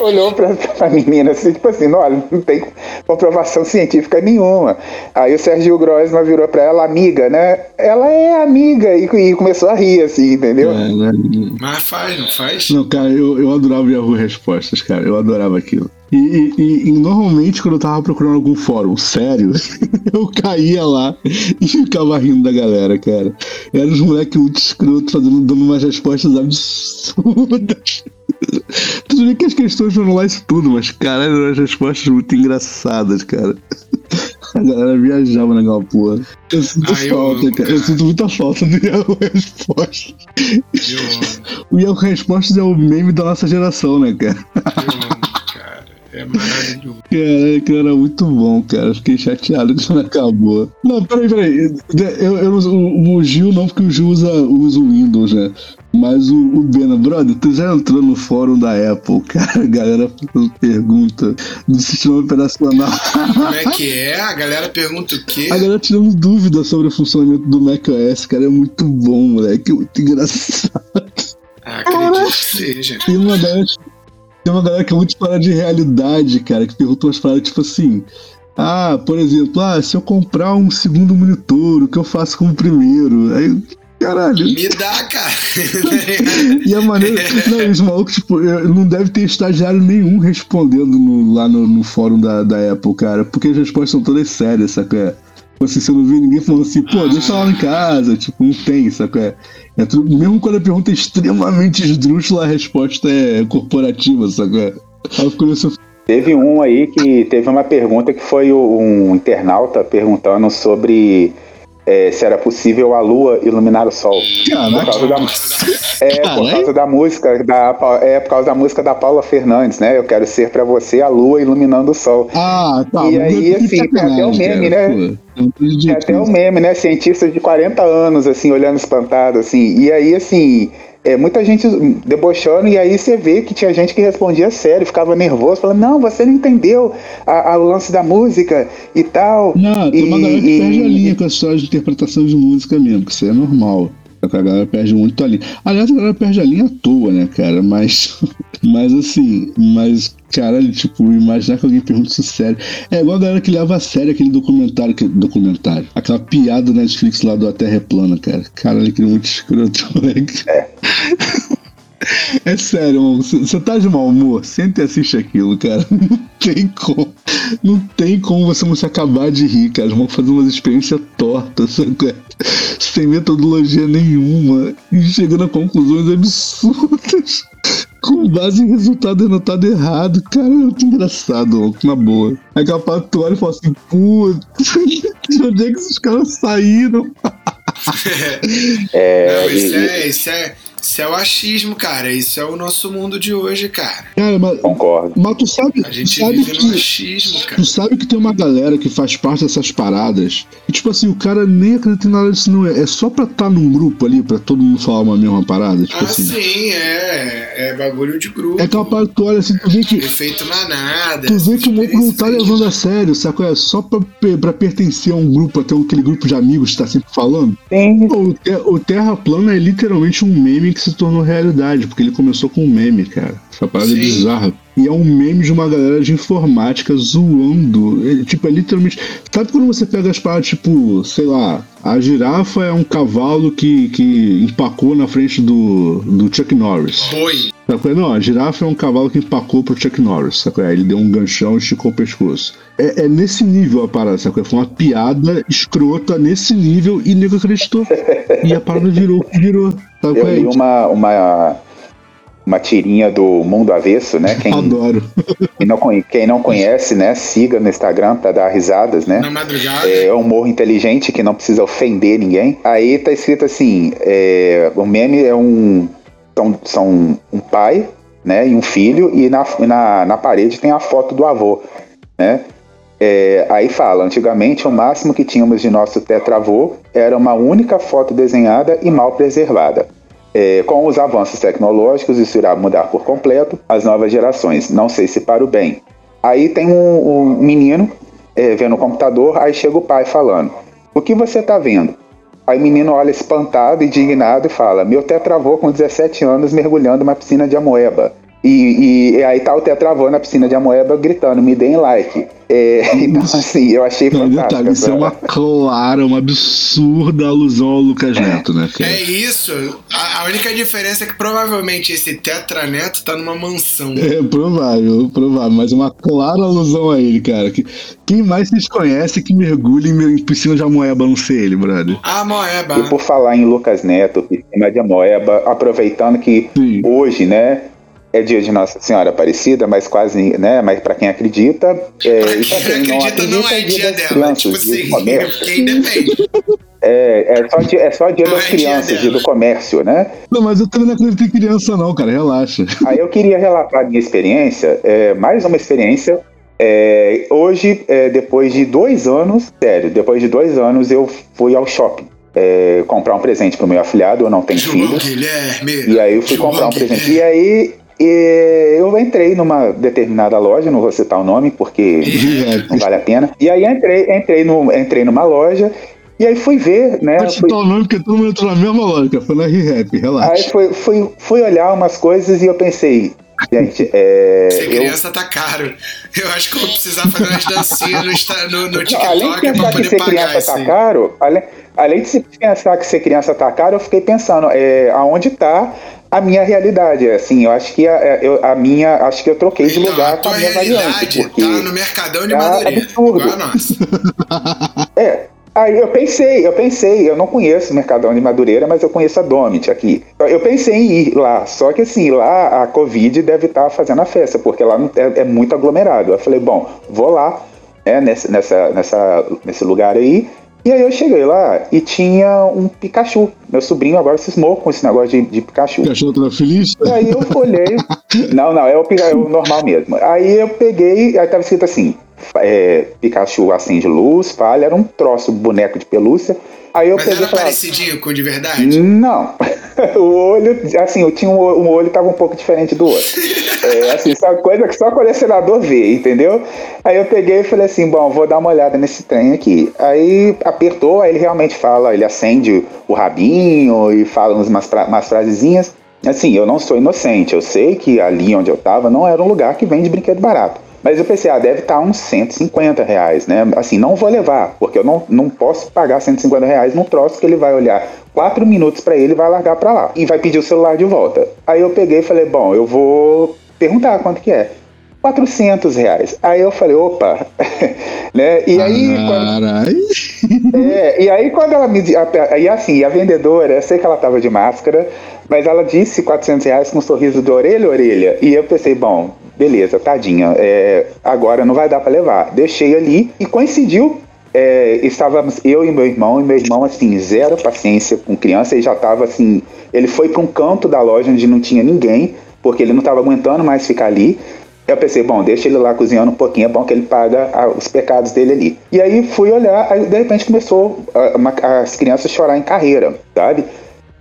olhou pra, pra menina assim, tipo assim, olha, não tem comprovação científica nenhuma. Aí o Sérgio Grossman virou pra ela, amiga, né? Ela é amiga, e, e começou a rir, assim, entendeu? É, né? Mas faz, não faz? Não, cara, eu, eu adorava Yahoo Respostas, cara. Eu adorava aquilo. E, e- e- e normalmente, quando eu tava procurando algum fórum sério, eu caía lá e ficava rindo da galera, cara. Era uns moleques muito escroto fazendo, dando umas respostas absurdas. Tudo bem que as questões foram lá isso tudo, mas, cara, eram umas respostas muito engraçadas, cara. A galera viajava naquela porra. Eu sinto Ah, eu falta, amo, cara. Eu sinto muita falta do Yahoo Respostas. Eu amo, O Yahoo Respostas é o meme da nossa geração, né, cara? eu amo. É maravilhoso. Era muito bom, cara. Fiquei chateado que isso não acabou. Não, peraí, peraí. Eu, eu, o, o Gil não, porque o Gil usa, usa o Windows, né? Mas o, o Bena, brother, tu já entrou no fórum da Apple, cara. A galera fazendo pergunta do sistema operacional. Como é que é? A galera pergunta o quê? A galera tirando dúvida sobre o funcionamento do macOS, cara. É muito bom, moleque. É muito engraçado. Ah, acredito que seja. Tem uma galera, tem uma galera que é muito fora de realidade, cara, que pergunta umas paradas tipo assim. Ah, por exemplo, ah, se eu comprar um segundo monitor, o que eu faço com o primeiro? Aí, caralho. Me dá, cara. E a maneira. Não, os malucos, tipo, não deve ter estagiário nenhum respondendo no- lá no, no fórum da, da Apple, cara, porque as respostas são todas sérias, saca? Tipo assim, você não vê ninguém falando assim, pô, deixa lá em casa, tipo, não tem, saca? É tudo, mesmo quando a pergunta é extremamente esdrúxula, a resposta é corporativa? Aí nessa. Teve um aí que teve uma pergunta que foi um internauta perguntando sobre é, se era possível a lua iluminar o sol. Por Caraca, causa da, é, por causa da música da é por causa da música da Paula Fernandes, né? Eu quero ser pra você a lua iluminando o sol. ah, tá. E aí, assim, tem até o sacanagem, meme, cara, né? um até o idiotice. meme, né? Cientistas de 40 anos, assim, olhando espantado, assim. E aí, assim, é, muita gente debochando, e aí você vê que tinha gente que respondia sério, ficava nervoso, falando, não, você não entendeu a, a- o lance da música e tal. Não, tem uma galera que perde a linha com a história de interpretação de música mesmo, que isso é normal. A galera perde muito a linha. Aliás, a galera perde a linha à toa, né, cara? Mas, mas assim, mas, caralho, tipo, imaginar que alguém pergunta isso sério. É igual a galera que leva a sério aquele documentário, que, documentário, aquela piada da Netflix lá do A Terra é Plana, cara. Caralho, que muito escroto, moleque. É sério, você tá de mau humor? Senta e assiste aquilo, cara. Não tem como. Não tem como você não se acabar de rir, cara. Vão fazer umas experiências tortas, sabe? sem metodologia nenhuma e chegando a conclusões absurdas com base em resultado anotado errado. Cara, é muito engraçado, na boa. Aí capaz tu olha e fala assim, putz, de onde é que esses caras saíram? é, Não, isso, e, é, isso é isso é o achismo, cara. Isso é o nosso mundo de hoje, cara. Cara, mas, Concordo. Mas tu sabe. A gente sabe vive que, no achismo, cara. Tu sabe que tem uma galera que faz parte dessas paradas. E, tipo assim, o cara nem acredita em nada disso, não. É, é só pra estar tá num grupo ali, pra todo mundo falar uma mesma parada. Tipo ah, assim. sim, é. É bagulho de grupo. É aquela parada que tu olha assim, tu vê que. Efeito manada. Tu vê que o outro não tá levando a sério, saco? É só pra, pra pertencer a um grupo, a ter aquele grupo de amigos que tá sempre falando. Sim. O, o Terra Plana é literalmente um meme que se tornou realidade porque ele começou com um meme, cara. Essa parada é Sim. é bizarra. E é um meme de uma galera de informática zoando. É, tipo, é literalmente. Sabe quando você pega as paradas, tipo, sei lá, a girafa é um cavalo que, que empacou na frente do, do Chuck Norris. Foi. Não, a girafa é um cavalo que empacou pro Chuck Norris, sacou? Ele deu um ganchão e esticou o pescoço. É, é nesse nível a parada, sacou? Foi uma piada escrota nesse nível e nego acreditou. e a parada virou o que virou. Sacou? Eu li uma, uma uma tirinha do Mundo Avesso, né? Quem, Adoro. Quem não, quem não conhece, né? Siga no Instagram para dar risadas, né? Na madrugada. É um humor inteligente que não precisa ofender ninguém. Aí tá escrito assim: é, o meme é um. São, são um pai, né? E um filho, e na, na, na parede tem a foto do avô, né? É, aí fala, antigamente o máximo que tínhamos de nosso tetravô era uma única foto desenhada e mal preservada. É, com os avanços tecnológicos, isso irá mudar por completo as novas gerações. Não sei se para o bem. Aí tem um, um menino é, vendo o computador, aí chega o pai falando: O que você está vendo? Aí o menino olha espantado, indignado e fala: Meu tetravô com 17 anos mergulhando uma piscina de amoeba. E, e, e, aí tá o Tetravô na piscina de Amoeba gritando, me deem like. É, então, assim, eu achei fantástico. Detalhe, isso é uma clara, uma absurda alusão ao Lucas Neto, né? Cara? É isso. A, a, única diferença é que provavelmente esse Tetraneto tá numa mansão. É provável, provável, mas uma clara alusão a ele, cara. Que, quem mais vocês conhecem que mergulha em piscina de Amoeba, não sei ele, brother? Amoeba. E por falar em Lucas Neto, piscina de Amoeba, aproveitando que Sim. hoje, né? É dia de Nossa Senhora Aparecida, mas quase, né? Mas para quem acredita, é, pra quem, quem não acredita, não, é dia, dia dela. Crianças, tipo assim, quem depende. É, é, só dia, é só dia não das é crianças, dia, dia, do comércio, né? Não, mas eu também não acredito em criança, não, cara, relaxa. Aí eu queria relatar a minha experiência, é, mais uma experiência. É, hoje, é, depois de dois anos, sério, depois de dois anos, eu fui ao shopping. É, comprar um presente pro meu afilhado, eu não tenho filho. E aí eu fui João comprar um presente. E aí e eu entrei numa determinada loja, não vou citar o nome porque não vale a pena. E aí entrei, entrei, no, entrei numa loja e aí fui ver, né? Vou citar fui... o nome porque todo mundo entrou na mesma loja, foi na ReHap, relaxa. Aí fui, fui, fui olhar umas coisas e eu pensei, Gente, é. Ser criança eu... tá caro. Eu acho que eu vou precisar fazer umas dancinhas no, no, no TikTok além de pensar que ser criança tá caro, além, além de pensar que ser criança tá caro, eu fiquei pensando é, aonde tá a minha realidade. Assim, eu acho que a, eu, a minha. Acho que eu troquei de então, lugar com a minha variante. Porque tá no Mercadão de tá Madureira. Absurdo. é. Aí eu pensei, eu pensei, eu não conheço o Mercadão de Madureira, mas eu conheço a Domit aqui. Eu pensei em ir lá, só que assim, lá a Covid deve estar tá fazendo a festa, porque lá é, é muito aglomerado. Eu falei, bom, vou lá, né, nessa, nessa, nessa, nesse lugar aí, e aí eu cheguei lá e tinha um Pikachu. Meu sobrinho agora cismou com esse negócio de, de Pikachu. Pikachu tá feliz? E aí eu olhei. não, não, é o, é o normal mesmo. Aí eu peguei, aí tava escrito assim: é, Pikachu acende luz, falha, era um troço, boneco de pelúcia. Aí eu Mas peguei era falava, parecidinho com de verdade? Não. o olho, assim, eu tinha um, um olho tava um pouco diferente do outro. É, assim, só coisa que só colecionador vê, entendeu? Aí eu peguei e falei assim, bom, vou dar uma olhada nesse trem aqui. Aí apertou, aí ele realmente fala, ele acende o rabinho e fala umas, umas frasezinhas. Assim, eu não sou inocente, eu sei que ali onde eu tava não era um lugar que vende brinquedo barato. Mas eu pensei, ah, deve estar uns 150 reais, né? Assim, não vou levar, porque eu não, não posso pagar 150 reais num troço que ele vai olhar quatro minutos para ele e vai largar para lá. E vai pedir o celular de volta. Aí eu peguei e falei, bom, eu vou perguntar quanto que é. 400 reais. Aí eu falei, opa, né? E aí, quando, é, e aí quando ela me e assim, a vendedora, eu sei que ela tava de máscara, mas ela disse 400 reais com um sorriso de orelha a orelha. E eu pensei, bom, beleza, tadinha, é, agora não vai dar para levar. Deixei ali e coincidiu. É, estávamos eu e meu irmão, e meu irmão, assim, zero paciência com criança, ele já estava assim. Ele foi para um canto da loja onde não tinha ninguém, porque ele não estava aguentando mais ficar ali. Eu pensei, bom, deixa ele lá cozinhando um pouquinho, é bom que ele paga os pecados dele ali. E aí fui olhar, aí de repente começou uma, as crianças a chorar em carreira, sabe?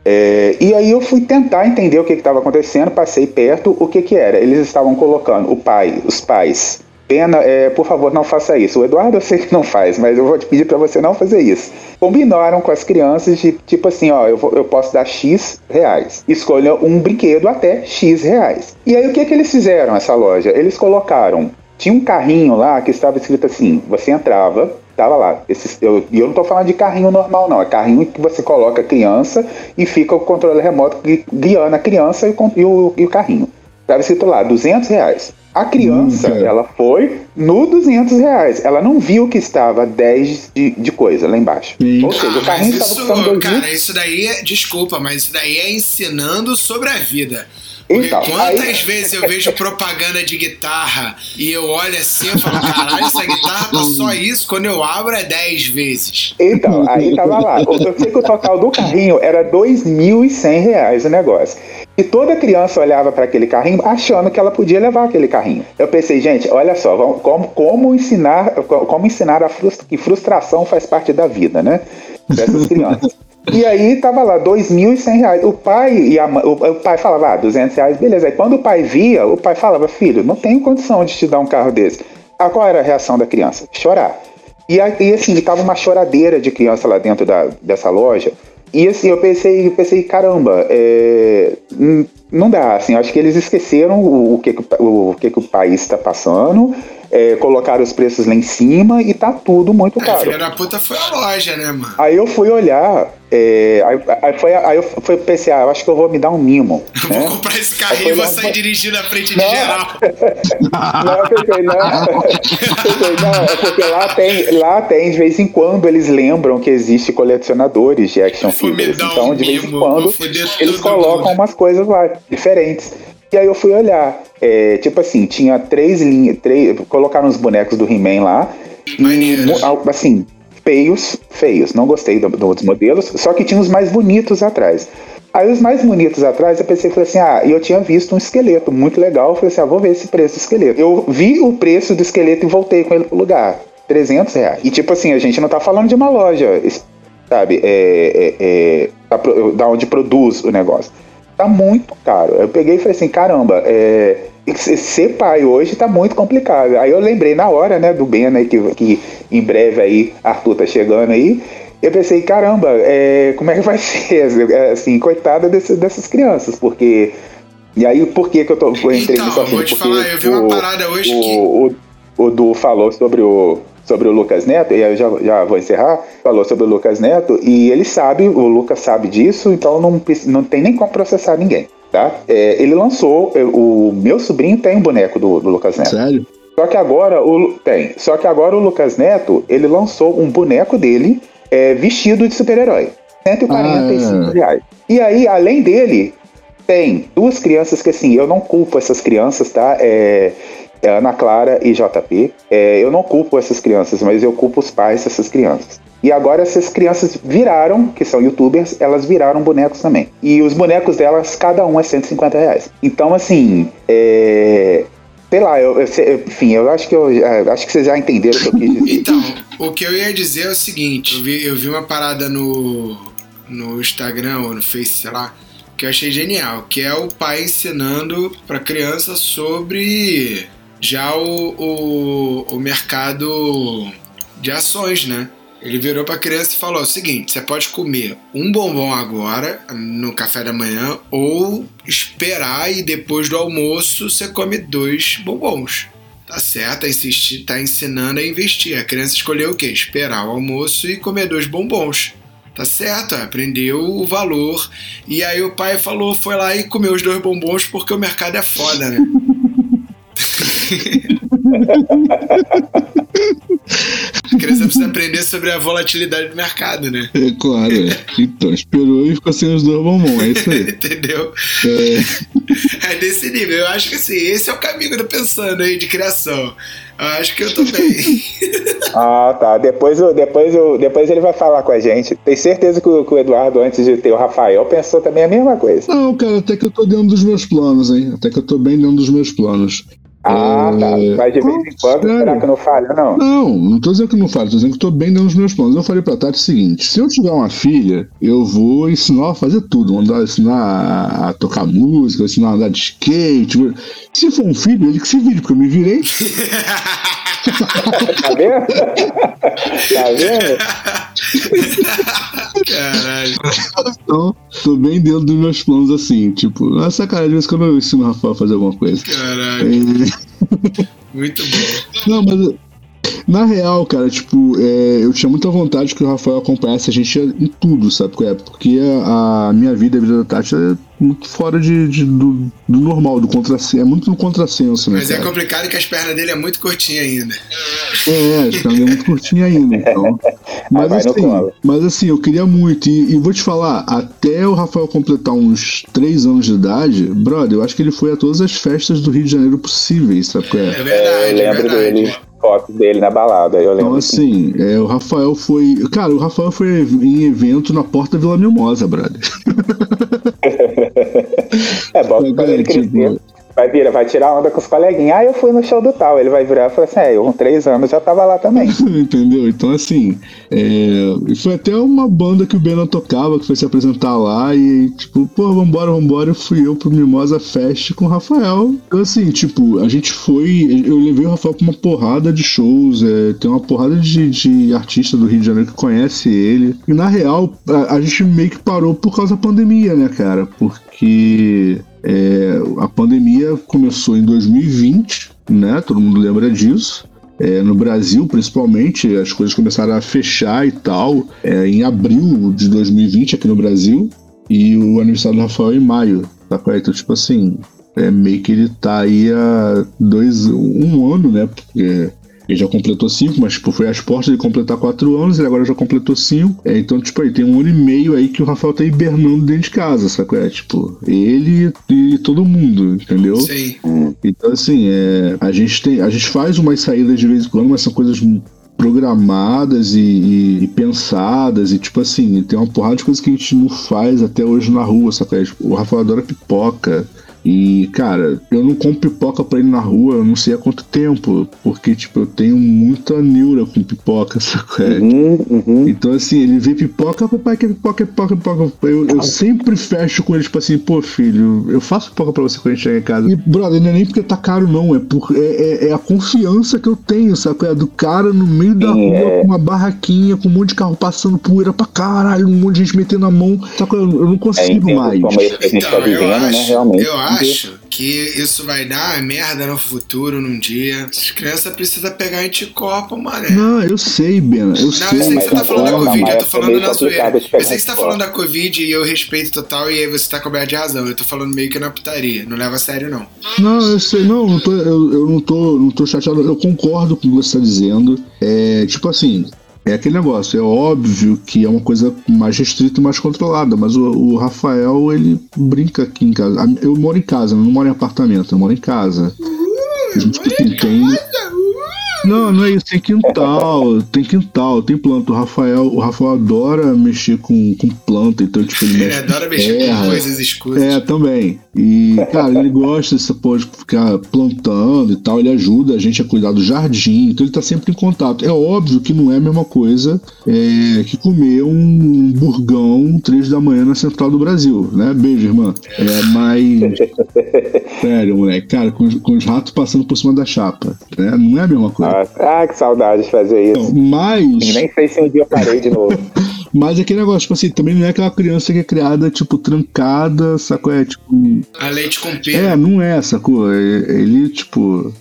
É, e aí eu fui tentar entender o que estava acontecendo, passei perto, o que que era? Eles estavam colocando o pai, os pais. Pena, é, por favor, não faça isso. O Eduardo eu sei que não faz, mas eu vou te pedir para você não fazer isso. Combinaram com as crianças de tipo assim, ó, eu, vou, eu posso dar X reais. Escolha um brinquedo até X reais. E aí o que que eles fizeram, essa loja? Eles colocaram tinha um carrinho lá que estava escrito assim: você entrava, Tava lá. Esse, eu, e eu não tô falando de carrinho normal, não. É carrinho que você coloca a criança e fica o controle remoto guiando a criança e, e, o, e o carrinho. Tava escrito lá, 200 reais. A criança, hum, ela foi no 200 reais. Ela não viu que estava 10 de, de coisa lá embaixo. Sim. Ou seja, ah, o carrinho estava custando Cara, isso daí é. Desculpa, mas isso daí é ensinando sobre a vida. Então, quantas aí... vezes eu vejo propaganda de guitarra e eu olho assim e falo, caralho, essa guitarra tá só isso, quando eu abro é 10 vezes. Então, aí tava lá. Eu sei que o total do carrinho era R$ 2.100 o negócio. E toda criança olhava para aquele carrinho achando que ela podia levar aquele carrinho. Eu pensei, gente, olha só, vamos, como, como ensinar, como ensinar a frustra, que frustração faz parte da vida, né? Dessas crianças. E aí tava lá, dois mil e cem reais. O pai e a, o, o, pai falava, ah, 200 reais, beleza. Aí quando o pai via, o pai falava, filho, não tenho condição de te dar um carro desse. Ah, qual era a reação da criança? Chorar. E, e assim, tava uma choradeira de criança lá dentro da, dessa loja. E assim, eu pensei, eu pensei caramba, é, não dá, assim, acho que eles esqueceram o, o que, o, o que, que o país está passando é, colocaram os preços lá em cima e tá tudo muito caro. A filha da puta foi a loja, né, mano? Aí eu fui olhar, é, aí, aí, foi, aí eu fui pensar, ah, eu acho que eu vou me dar um mimo. Né? Vou comprar esse carrinho e vou sair dirigindo à frente não. de geral. não, eu pensei, não. pensei, não, é porque lá tem, lá tem, de vez em quando, eles lembram que existe colecionadores de action figures. Então, um de vez em quando, eles colocam mundo. umas coisas lá, diferentes. E aí eu fui olhar. É, tipo assim, tinha três linhas. Três, colocaram os bonecos do He-Man lá. E, assim, feios, feios. Não gostei do, dos modelos. Só que tinha os mais bonitos atrás. Aí os mais bonitos atrás, eu pensei, falei assim, ah, eu tinha visto um esqueleto muito legal, eu falei assim, ah, vou ver esse preço do esqueleto. Eu vi o preço do esqueleto e voltei com ele pro lugar, 300 reais. E tipo assim, a gente não tá falando de uma loja, sabe, é, é, é da onde produz o negócio tá muito caro. Eu peguei e falei assim, caramba, é, ser pai hoje tá muito complicado. Aí eu lembrei na hora, né, do Ben, né, que, que em breve aí Arthur tá chegando aí. Eu pensei, caramba, é, como é que vai ser? Assim, coitada desse, dessas crianças, porque. E aí, por que, que eu, tô, eu entrei então, nisso? Vou te porque falar, eu vi uma parada hoje o, que. O, o, o Du falou sobre o, sobre o Lucas Neto, e aí eu já, já vou encerrar, falou sobre o Lucas Neto, e ele sabe, o Lucas sabe disso, então não, não tem nem como processar ninguém. Tá? É, ele lançou, o meu sobrinho tem um boneco do, do Lucas Neto. Sério? Só que agora o tem. Só que agora o Lucas Neto ele lançou um boneco dele é, vestido de super-herói. 145 ah. reais. E aí, além dele, tem duas crianças que assim, eu não culpo essas crianças, tá? É Ana Clara e JP. É, eu não culpo essas crianças, mas eu culpo os pais dessas crianças. E agora essas crianças viraram, que são youtubers, elas viraram bonecos também. E os bonecos delas, cada um é 150 reais. Então, assim, é, sei lá, eu, eu, enfim, eu acho que eu acho que vocês já entenderam o que eu quis dizer. Então, o que eu ia dizer é o seguinte: eu vi, eu vi uma parada no, no Instagram ou no Face, sei lá, que eu achei genial, que é o pai ensinando para criança sobre já o, o, o mercado de ações, né? Ele virou pra criança e falou o seguinte: você pode comer um bombom agora, no café da manhã, ou esperar e depois do almoço você come dois bombons. Tá certo, tá, insisti, tá ensinando a investir. A criança escolheu o quê? Esperar o almoço e comer dois bombons. Tá certo, aprendeu o valor. E aí o pai falou, foi lá e comeu os dois bombons porque o mercado é foda, né? A criança precisa aprender sobre a volatilidade do mercado, né? É claro, é. Então, esperou e ficou sem os dois bombons, é isso aí. Entendeu? É, É desse nível. Eu acho que assim, esse é o caminho que eu tô pensando aí de criação. Eu acho que eu tô bem. Ah, tá. Depois, eu- depois, eu- depois ele vai falar com a gente. Tenho certeza que o, que o Eduardo, antes de ter o Rafael, pensou também a mesma coisa. Não, cara, até que eu tô dentro dos meus planos, hein? Até que eu tô bem dentro dos meus planos. Ah, tá. É, Mas de vez em quando, sério? será que não falha, não? Não, não tô dizendo que não falo, tô dizendo que tô bem dentro dos meus planos. Eu falei pra Tati o seguinte: se eu tiver uma filha, eu vou ensinar ela a fazer tudo. Vou andar, ensinar a, a tocar música, vou ensinar a andar de skate. vou- Se for um filho, ele que se vire, porque eu me virei. Tá vendo? tá vendo? Caralho. Então, tô bem dentro dos meus planos assim. Tipo, não é sacanagem, às vezes quando eu ensino o Rafael a fazer alguma coisa. Caralho. É, Muito bom. Não, mas na real, cara, tipo, é, eu tinha muita vontade que o Rafael acompanhasse a gente em tudo, sabe? é? Porque a, a minha vida a vida da Tati é muito fora de, de- do, do normal, do contrassenso. É muito no contrassenso, né? Mas é cara? complicado que as pernas dele é muito curtinha ainda. É, acho que ela é muito curtinha ainda, então. Mas no assim, mas assim, eu queria muito. E, e vou te falar, até o Rafael completar uns 3 anos de idade, brother, eu acho que ele foi a todas as festas do Rio de Janeiro possíveis, sabe? qual É é? É, verdade, eu é lembro verdade. dele, fotos dele na balada. Eu Então, lembro. assim, é, o Rafael foi. Cara, o Rafael foi em evento na porta da Vila Mimosa, brother. É que quando ele Tipo, crescer, vai virar, vai tirar onda com os coleguinhas. Ah, eu fui no show do tal. Ele vai virar e falar assim: é, eu com três anos já tava lá também. Entendeu? Então, assim, é, foi até uma banda que o Bena tocava, que foi se apresentar lá, e tipo, pô, vambora, vambora, eu fui eu pro Mimosa Fest com o Rafael. Então, assim, tipo, a gente foi, eu levei o Rafael pra uma porrada de shows, é, tem uma porrada de, de artista do Rio de Janeiro que conhece ele. E na real, a, a gente meio que parou por causa da pandemia, né, cara? Porque é, a pandemia começou em 2020, né? Todo mundo lembra disso. É, no Brasil, principalmente, as coisas começaram a fechar e tal, é, em abril de 2020 aqui no Brasil, e o aniversário do Rafael em maio, tá é? Então, tipo assim, é meio que ele tá aí há dois, um ano, né? Porque ele já completou cinco, mas tipo, foi às portas de completar quatro anos, ele agora já completou cinco. É, então, tipo, aí tem um ano e meio aí que o Rafael tá hibernando dentro de casa, sabe? É, tipo, ele e todo mundo, entendeu? Sim. Então, assim, é, a, gente tem, a gente faz umas saídas de vez em quando, mas são coisas programadas e, e- e pensadas, e tipo assim, tem uma porrada de coisas que a gente não faz até hoje na rua, sabe? Tipo, O Rafael adora pipoca. E, cara, eu não compro pipoca pra ele na rua, eu não sei há quanto tempo, porque, tipo, eu tenho muita neura com pipoca, sabe? Uhum, uhum. Então, assim, ele vê pipoca, papai, que pipoca, pipoca, pipoca. Eu, eu sempre fecho com ele, tipo assim, pô, filho, eu faço pipoca pra você quando a gente chegar em casa. E, brother, não é nem porque tá caro, não, é, por, é, é, é a confiança que eu tenho, sabe? É do cara no meio da Sim, rua é. com uma barraquinha, com um monte de carro passando poeira pra caralho, um monte de gente metendo a mão. Sabe? Eu, eu não É, consigo mais. como esse que a gente tá Então, vivendo, né? Realmente. eu acho que isso vai dar merda no futuro, num dia. As crianças precisam pegar anticorpo, mané. Não, eu sei, Bena, eu Não, sei. eu sei que você tá falando da Covid, eu tô falando na zoeira. Eu sei que você tá falando da Covid e eu respeito total e aí você tá coberto de razão. Eu tô falando meio que na putaria. Não leva a sério, não. Não, eu sei, não, não tô, eu, eu não tô, não tô chateado, eu concordo com o que você tá dizendo. É, tipo assim, é aquele negócio, é óbvio que é uma coisa mais restrita e mais controlada, mas o, o Rafael, ele brinca aqui em casa. Eu moro em casa, não moro em apartamento, eu moro em casa. A gente assim, tem. Não, não é isso, tem quintal, tem quintal, tem planta. O Rafael, o Rafael adora mexer com, com planta, então tipo, ele Ele mexe adora com mexer com coisas escuras. É, também. E, cara, ele gosta dessa porra de ficar plantando e tal, ele ajuda a gente a cuidar do jardim, então ele tá sempre em contato. É óbvio que não é a mesma coisa é, que comer um burgão três da manhã na central do Brasil, né? Beijo, irmã. É, mas. Sério, moleque, cara, com, com os ratos passando por cima da chapa, né? Não é a mesma coisa. Ah, ah que saudade de fazer isso. Então, mas. Nem sei se um dia eu parei de novo. Mas aquele negócio, tipo assim, também não é aquela criança que é criada, tipo, trancada, sacou? É tipo. A leite com pena. É, não é, sacou? É, Ele, tipo.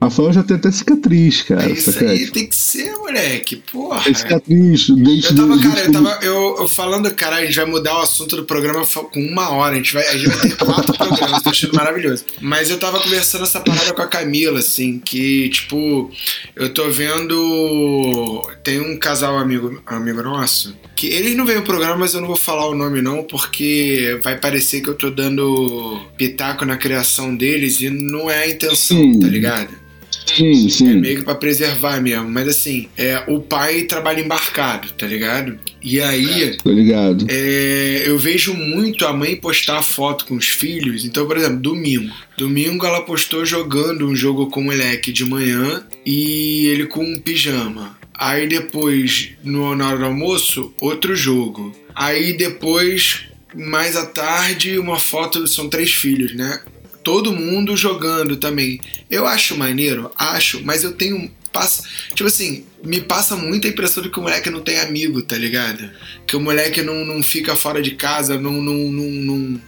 Rafael já tem até cicatriz, cara. É isso sacou? aí tem que ser, moleque. Porra. tem cicatriz, dente Eu tava, cara, eu tava eu, eu falando, cara, a gente vai mudar o assunto do programa com uma hora. A gente vai, a gente vai ter quatro programas, tô achando maravilhoso. Mas eu tava conversando essa parada com a Camila, assim, que, tipo, eu tô vendo. Tem um casal amigo, amigo nosso, que eles não veem o programa, mas eu não vou falar o nome, não, porque vai parecer que eu tô dando pitaco na criação deles e não é a intenção, Sim. tá ligado? Sim, É sim. meio que pra preservar mesmo. Mas assim, é, o pai trabalha embarcado, tá ligado? E aí, Tô ligado. é, eu vejo muito a mãe postar foto com os filhos. Então, por exemplo, domingo. Domingo ela postou jogando um jogo com o moleque de manhã e ele com um pijama. Aí depois, no, na hora do almoço, outro jogo. Aí depois, mais à tarde, uma foto. São três filhos, né? Todo mundo jogando também. Eu acho maneiro, acho, mas eu tenho. Passa, tipo assim, me passa muita impressão de que o moleque não tem amigo, tá ligado? Que o moleque não, não fica fora de casa, não, não, não, não,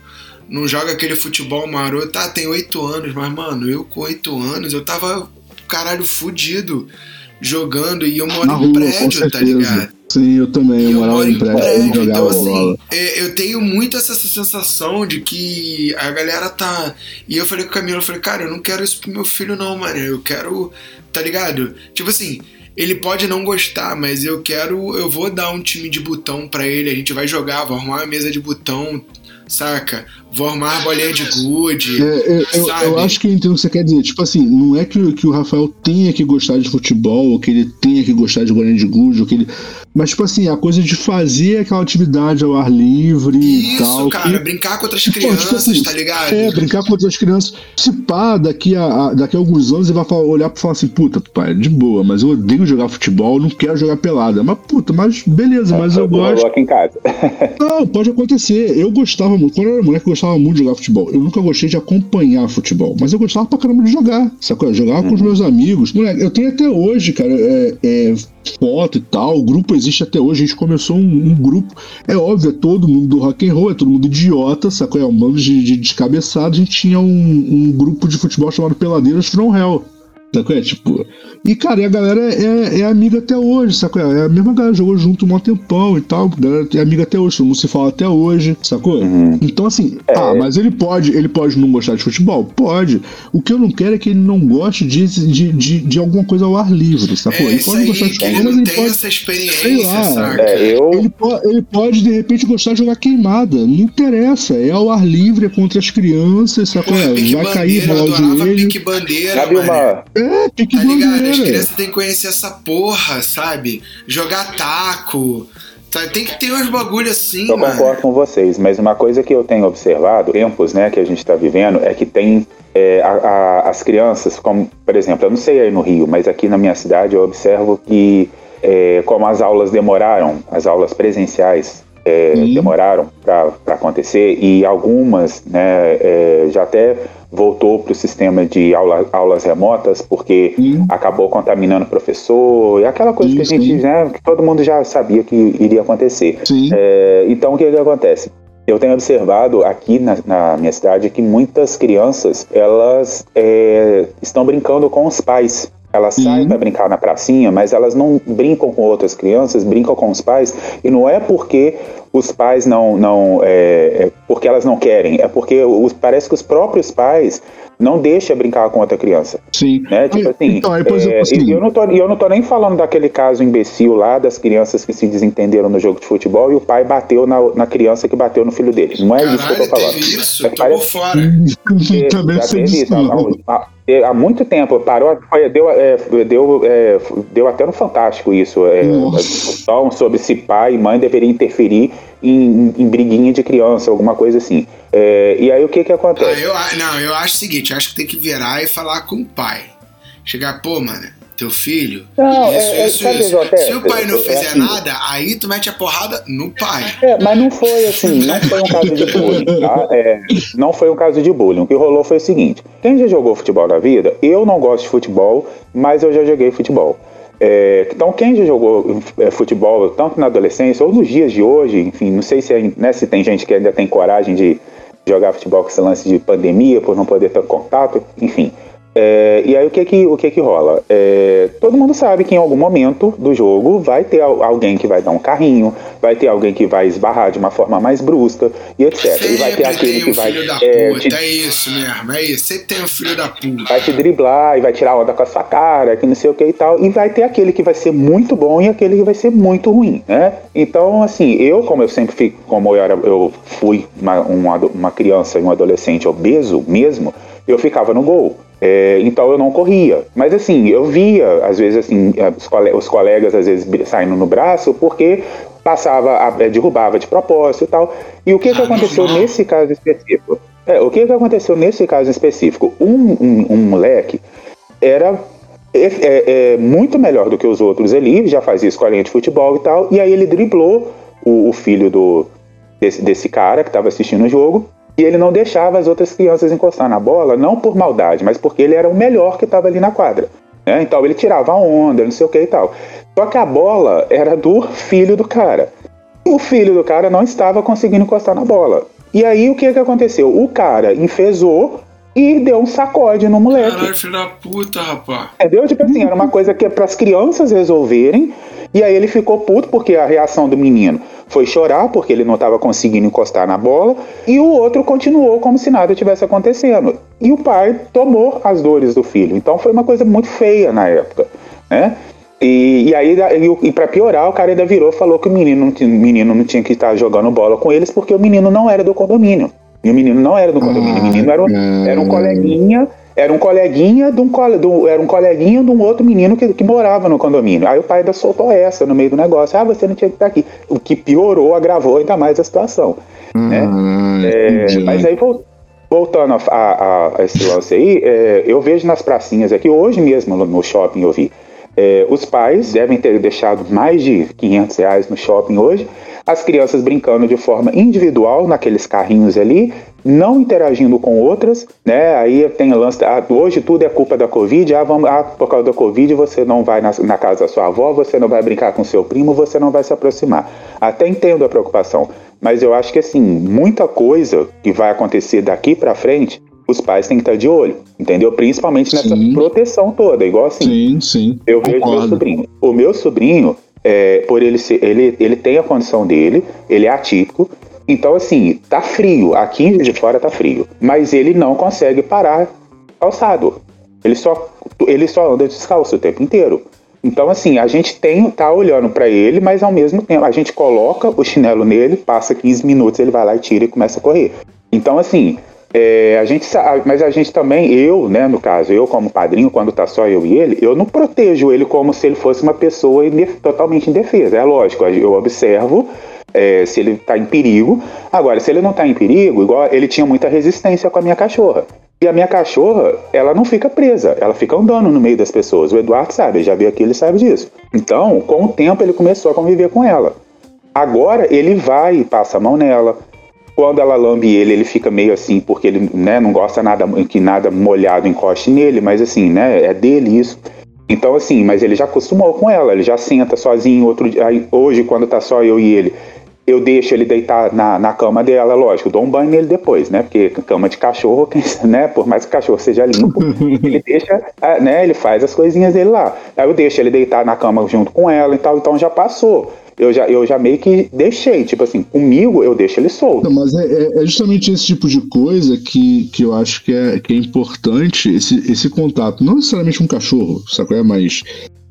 não joga aquele futebol maroto. Tá, tem oito anos, mas, mano, eu com oito anos, eu tava, caralho, fudido jogando e eu moro Na em rua, com prédio, tá ligado? Sim, eu também. Eu E morava em prédio e jogava então, assim, é, eu tenho muito essa sensação de que a galera tá. E eu falei com o Camilo, eu falei, cara, eu não quero isso pro meu filho, não, mano. Eu quero. Tá ligado? Tipo assim. Ele pode não gostar, mas eu quero. Eu vou dar um time de botão pra ele. A gente vai jogar, vou arrumar uma mesa de botão, saca? Vou arrumar bolinha de gude. É, eu, eu- eu acho que eu entendo o que você quer dizer. Tipo assim, não é que, o- que o Rafael tenha que gostar de futebol, ou que ele tenha que gostar de bolinha de gude, ou que ele. Mas, tipo assim, a coisa de fazer aquela atividade ao ar livre e Isso, tal. cara, que- brincar com outras Pô, tipo crianças, assim, tá ligado? É, brincar com outras crianças. Se pá, daqui a, a- daqui a alguns anos ele vai falar- olhar pra falar assim, puta, pai, de boa, mas eu odeio jogar futebol, não quero jogar pelada. Mas, puta, mas beleza, mas eu Rolou gosto. aqui em casa. Não, pode acontecer. Eu gostava muito. Quando eu era moleque, eu gostava muito de jogar futebol. Eu nunca gostei de acompanhar futebol, mas eu gostava pra caramba de jogar. Sacou? Eu jogava com os meus amigos. Moleque, eu tenho até hoje, cara, é, é, foto e tal. O grupo existe até hoje. A gente começou um, um grupo. É óbvio, é todo mundo do rock and roll, é todo mundo idiota, sacou? É um bando de, de descabeçado. A gente tinha um, um grupo de futebol chamado Peladeiras From Hell. Sacou? É tipo. E, cara, e a galera é, é amiga até hoje, sacou? É a mesma galera jogou junto um tempão e tal. A galera é amiga até hoje, todo mundo se fala até hoje, sacou? Então, assim, ah, mas ele pode, ele pode não gostar de futebol? Pode. O que eu não quero é que ele não goste de, de, de, de alguma coisa ao ar livre, sacou? É ele pode aí, gostar de futebol, mas não ele tem pode. essa experiência, sei lá. saca? É, eu, Ele, po- ele pode, de repente, gostar de jogar queimada. Não interessa. É ao ar livre, é contra as crianças, sacou? Porra, Vai cair, bandeira, eu rolar o joelho. pique bandeira, sabe uma. É, pique Tá ligado? As crianças têm que conhecer essa porra, sabe? Jogar taco. Tá? Tem que ter uns bagulho assim, Eu mano. concordo com vocês, mas uma coisa que eu tenho observado, tempos né, que a gente está vivendo, é que tem é, a- a- as crianças, como, por exemplo, eu não sei aí no Rio, mas aqui na minha cidade eu observo que, é, como as aulas demoraram, as aulas presenciais é, Sim. demoraram para acontecer, e algumas né, é, já até voltou para o sistema de aula- aulas remotas, porque Sim. acabou contaminando o professor, e aquela coisa que a Sim, gente, sim. né, que todo mundo já sabia que iria acontecer. Sim. É, então, o que, que acontece? Eu tenho observado aqui na, na minha cidade que muitas crianças elas é, estão brincando com os pais. Elas Sim. saem para brincar na pracinha, mas elas não brincam com outras crianças, brincam com os pais. E não é porque os pais não, não é, é porque elas não querem, é porque os, parece que os próprios pais não deixam brincar com outra criança. Sim. Né? Tipo Aí- assim, então, aí, por é, exemplo, assim, e eu, não tô, e eu não tô nem falando daquele caso imbecil lá das crianças que se desentenderam no jogo de futebol e o pai bateu na, na criança que bateu no filho dele. Não é isso que eu tô Caralho, falando. isso? É Tô por fora. Teve, Também já teve isso, há- há, há muito tempo, parou, deu, é, deu, é, deu até no Fantástico isso, é, Nossa. a discussão sobre se pai e mãe deveriam interferir em, em briguinha de criança, alguma coisa assim. É, e aí o que que Ah, acontece? eu, a- não, eu acho o seguinte, eu acho que tem que virar e falar com o pai. Chegar, pô, mano, teu filho. Não, isso, é- é- isso, isso. acontece? Se o pai não É fizer assim. nada, aí tu mete a porrada no pai. É, mas não foi assim, não foi um caso de bullying, tá? É, não foi um caso de bullying. O que rolou foi o seguinte: quem já jogou futebol na vida, eu não gosto de futebol, mas eu já joguei futebol. É, então, quem já jogou é, futebol, tanto na adolescência ou nos dias de hoje, enfim, não sei se, é- né, se tem gente que ainda tem coragem de jogar futebol com esse lance de pandemia, por não poder ter contato, enfim. É, e aí o que que, o que, que rola? É, todo mundo sabe que em algum momento do jogo vai ter al- alguém que vai dar um carrinho, vai ter alguém que vai esbarrar de uma forma mais brusca e etc. e vai ter Sempre aquele tem que um vai, filho da é, puta, te, é isso mesmo, é isso. Sempre tem um filho da puta. vai te driblar e vai tirar onda com a sua cara, que não sei o que e tal. E vai ter aquele que vai ser muito bom e aquele que vai ser muito ruim, né? Então, assim, eu, como eu sempre fui, como eu, era, eu fui uma, um ado- uma criança e um adolescente obeso mesmo, eu ficava no gol. É, então eu não corria. Mas assim, eu via, às vezes, assim, os, cole- os colegas às vezes saindo no braço porque passava, a- eh, derrubava de propósito e tal. E o que, que Ah, aconteceu nesse caso específico? É, o que, que aconteceu nesse caso específico? Um, um, um moleque era é, é, é, muito melhor do que os outros ali, já fazia escolinha de futebol e tal, e aí ele driblou o, o filho do, desse, desse cara que estava assistindo o jogo, e ele não deixava as outras crianças encostar na bola, não por maldade, mas porque ele era o melhor que estava ali na quadra. né? Então ele tirava a onda, não sei o que e tal. Só que a bola era do filho do cara. O filho do cara não estava conseguindo encostar na bola. E aí o que, que aconteceu? O cara enfesou e deu um sacode no moleque. Caralho, filho da puta, rapaz. Entendeu? Tipo assim, era uma coisa que é para as crianças resolverem. E aí ele ficou puto porque a reação do menino foi chorar porque ele não estava conseguindo encostar na bola. E o outro continuou como se nada tivesse acontecendo. E o pai tomou as dores do filho. Então foi uma coisa muito feia na época, né? E, e aí, e, e para piorar, o cara ainda virou e falou que o menino, não tinha- o menino não tinha que estar jogando bola com eles porque o menino não era do condomínio. E o menino não era do condomínio. O menino era, um- era um coleguinha era um coleguinha de um, cole, do, era um coleguinha de um outro menino que, que morava no condomínio. Aí o pai ainda soltou essa no meio do negócio. Ah, você não tinha que estar aqui. O que piorou, agravou ainda mais a situação. né? Ah, É, entendi. mas aí vol- voltando a, a- a esse lance aí, é, eu vejo nas pracinhas aqui, hoje mesmo no, no shopping eu vi, é, os pais devem ter deixado mais de 500 reais no shopping hoje, as crianças brincando de forma individual naqueles carrinhos ali, não interagindo com outras, né? Aí tem lance, ah, hoje tudo é culpa da Covid, ah, vamos, ah, por causa da Covid você não vai na, na casa da sua avó, você não vai brincar com seu primo, você não vai se aproximar. Até entendo a preocupação, mas eu acho que assim, muita coisa que vai acontecer daqui pra frente, os pais têm que estar de olho, entendeu? Principalmente nessa Sim. proteção toda, igual assim. Sim, sim. Eu vejo meu sobrinho. O meu sobrinho, é, por ele ser, ele, ele tem a condição dele, ele é atípico. Então, assim, tá frio. Aqui em de Fora tá frio. Mas ele não consegue parar calçado. Ele só, ele só anda descalço o tempo inteiro. Então, assim, a gente tem, tá olhando para ele, mas ao mesmo tempo a gente coloca o chinelo nele, passa 15 minutos, ele vai lá e tira e começa a correr. Então, assim, é, a gente mas a gente também, eu, né, no caso, eu como padrinho, quando tá só eu e ele, eu não protejo ele como se ele fosse uma pessoa totalmente indefesa. É lógico, eu observo é, se ele tá em perigo. Agora, se ele não tá em perigo, igual ele tinha muita resistência com a minha cachorra. E a minha cachorra, ela não fica presa, ela fica andando no meio das pessoas. O Eduardo sabe, já veio aqui, ele sabe disso. Então, com o tempo, ele começou a conviver com ela. Agora, ele vai e passa a mão nela. Quando ela lambe ele, ele fica meio assim, porque ele né, não gosta nada que nada molhado encoste nele, mas assim, né, é dele isso. Então, assim, mas ele já acostumou com ela, ele já senta sozinho. Outro dia, hoje, quando tá só eu e ele, eu deixo ele deitar na, na cama dela, lógico, dou um banho nele depois, né? Porque cama de cachorro, né? Por mais que o cachorro seja limpo, ele deixa, ah, né? Ele faz as coisinhas dele lá. Aí eu deixo ele deitar na cama junto com ela e tal, então já passou. Eu já, eu já meio que deixei, tipo assim, comigo eu deixo ele solto. Não, mas é, é- é justamente esse tipo de coisa que, que eu acho que é, que é importante, esse, esse contato. Não necessariamente um cachorro, sabe? É? Mas,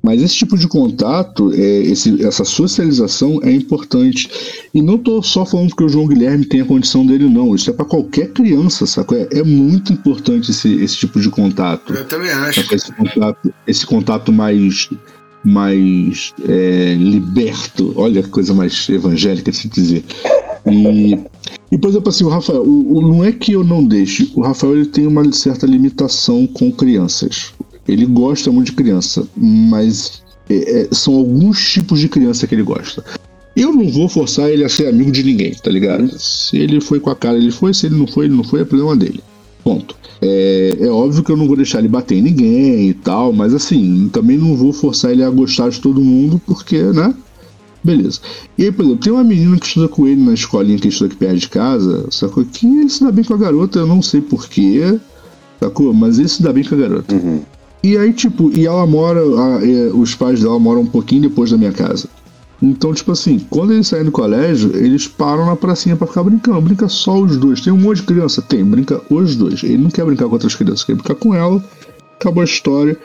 mas esse tipo de contato, é, esse, essa socialização é importante. E não tô só falando porque o João Guilherme tem a condição dele, não. Isso é para qualquer criança, sabe? É, é muito importante esse, esse tipo de contato. Eu também acho. Esse contato, esse contato mais mais é, liberto, olha que coisa mais evangélica de se dizer. E, E, por exemplo, assim, o Rafael, o, o, não é que eu não deixe, o Rafael ele tem uma certa limitação com crianças. Ele gosta muito de criança, mas é, é, são alguns tipos de criança que ele gosta. Eu não vou forçar ele a ser amigo de ninguém, tá ligado? Se ele foi com a cara, ele foi, se ele não foi, ele não foi, é problema dele. Ponto. É, é, óbvio que eu não vou deixar ele bater em ninguém e tal, mas assim, também não vou forçar ele a gostar de todo mundo, porque, né? Beleza. E aí, por exemplo, tem uma menina que estuda com ele na escolinha que estuda aqui perto de casa, sacou? Que ele se dá bem com a garota, eu não sei porquê, sacou? Mas ele se dá bem com a garota. Uhum. E aí, tipo, e ela mora, a, os pais dela moram um pouquinho depois da minha casa. Então, tipo assim, quando eles saem do colégio, eles param na pracinha para ficar brincando. Brinca só os dois. Tem um monte de criança? Tem, brinca os dois. Ele não quer brincar com outras crianças, quer brincar com ela. Acabou a história.